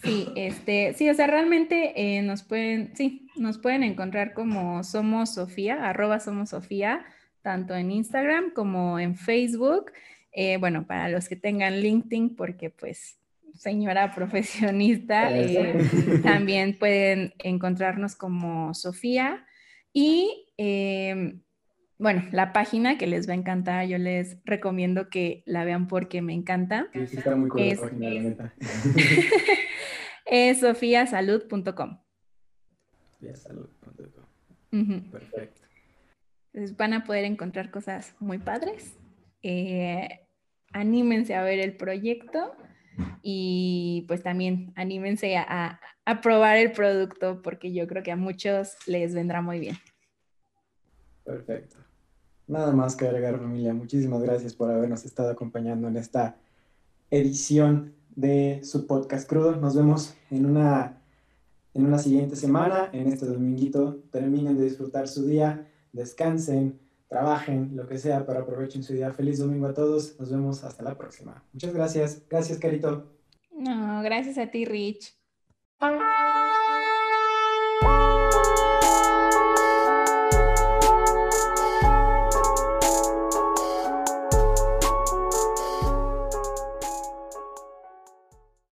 Sí, este, sí, o sea, realmente eh, nos pueden, sí, nos pueden encontrar como Somos Sofía, arroba Somos Sofía, tanto en Instagram como en Facebook. Eh, bueno, para los que tengan LinkedIn, porque pues señora [laughs] profesionista, eh, también pueden encontrarnos como Sofía. Y em, bueno, la página que les va a encantar, yo les recomiendo que la vean porque me encanta. Sí, está muy cool es, la página, la es [laughs] sofiasalud.com. Sofiasalud.com. Perfecto. Entonces van a poder encontrar cosas muy padres. Eh, anímense a ver el proyecto y pues también anímense a, a probar el producto porque yo creo que a muchos les vendrá muy bien. Perfecto. Nada más que agregar familia. Muchísimas gracias por habernos estado acompañando en esta edición de su podcast crudo. Nos vemos en una, en una siguiente semana, en este dominguito. Terminen de disfrutar su día, descansen, trabajen, lo que sea, pero aprovechen su día. Feliz domingo a todos. Nos vemos hasta la próxima. Muchas gracias. Gracias, Carito. No, gracias a ti, Rich.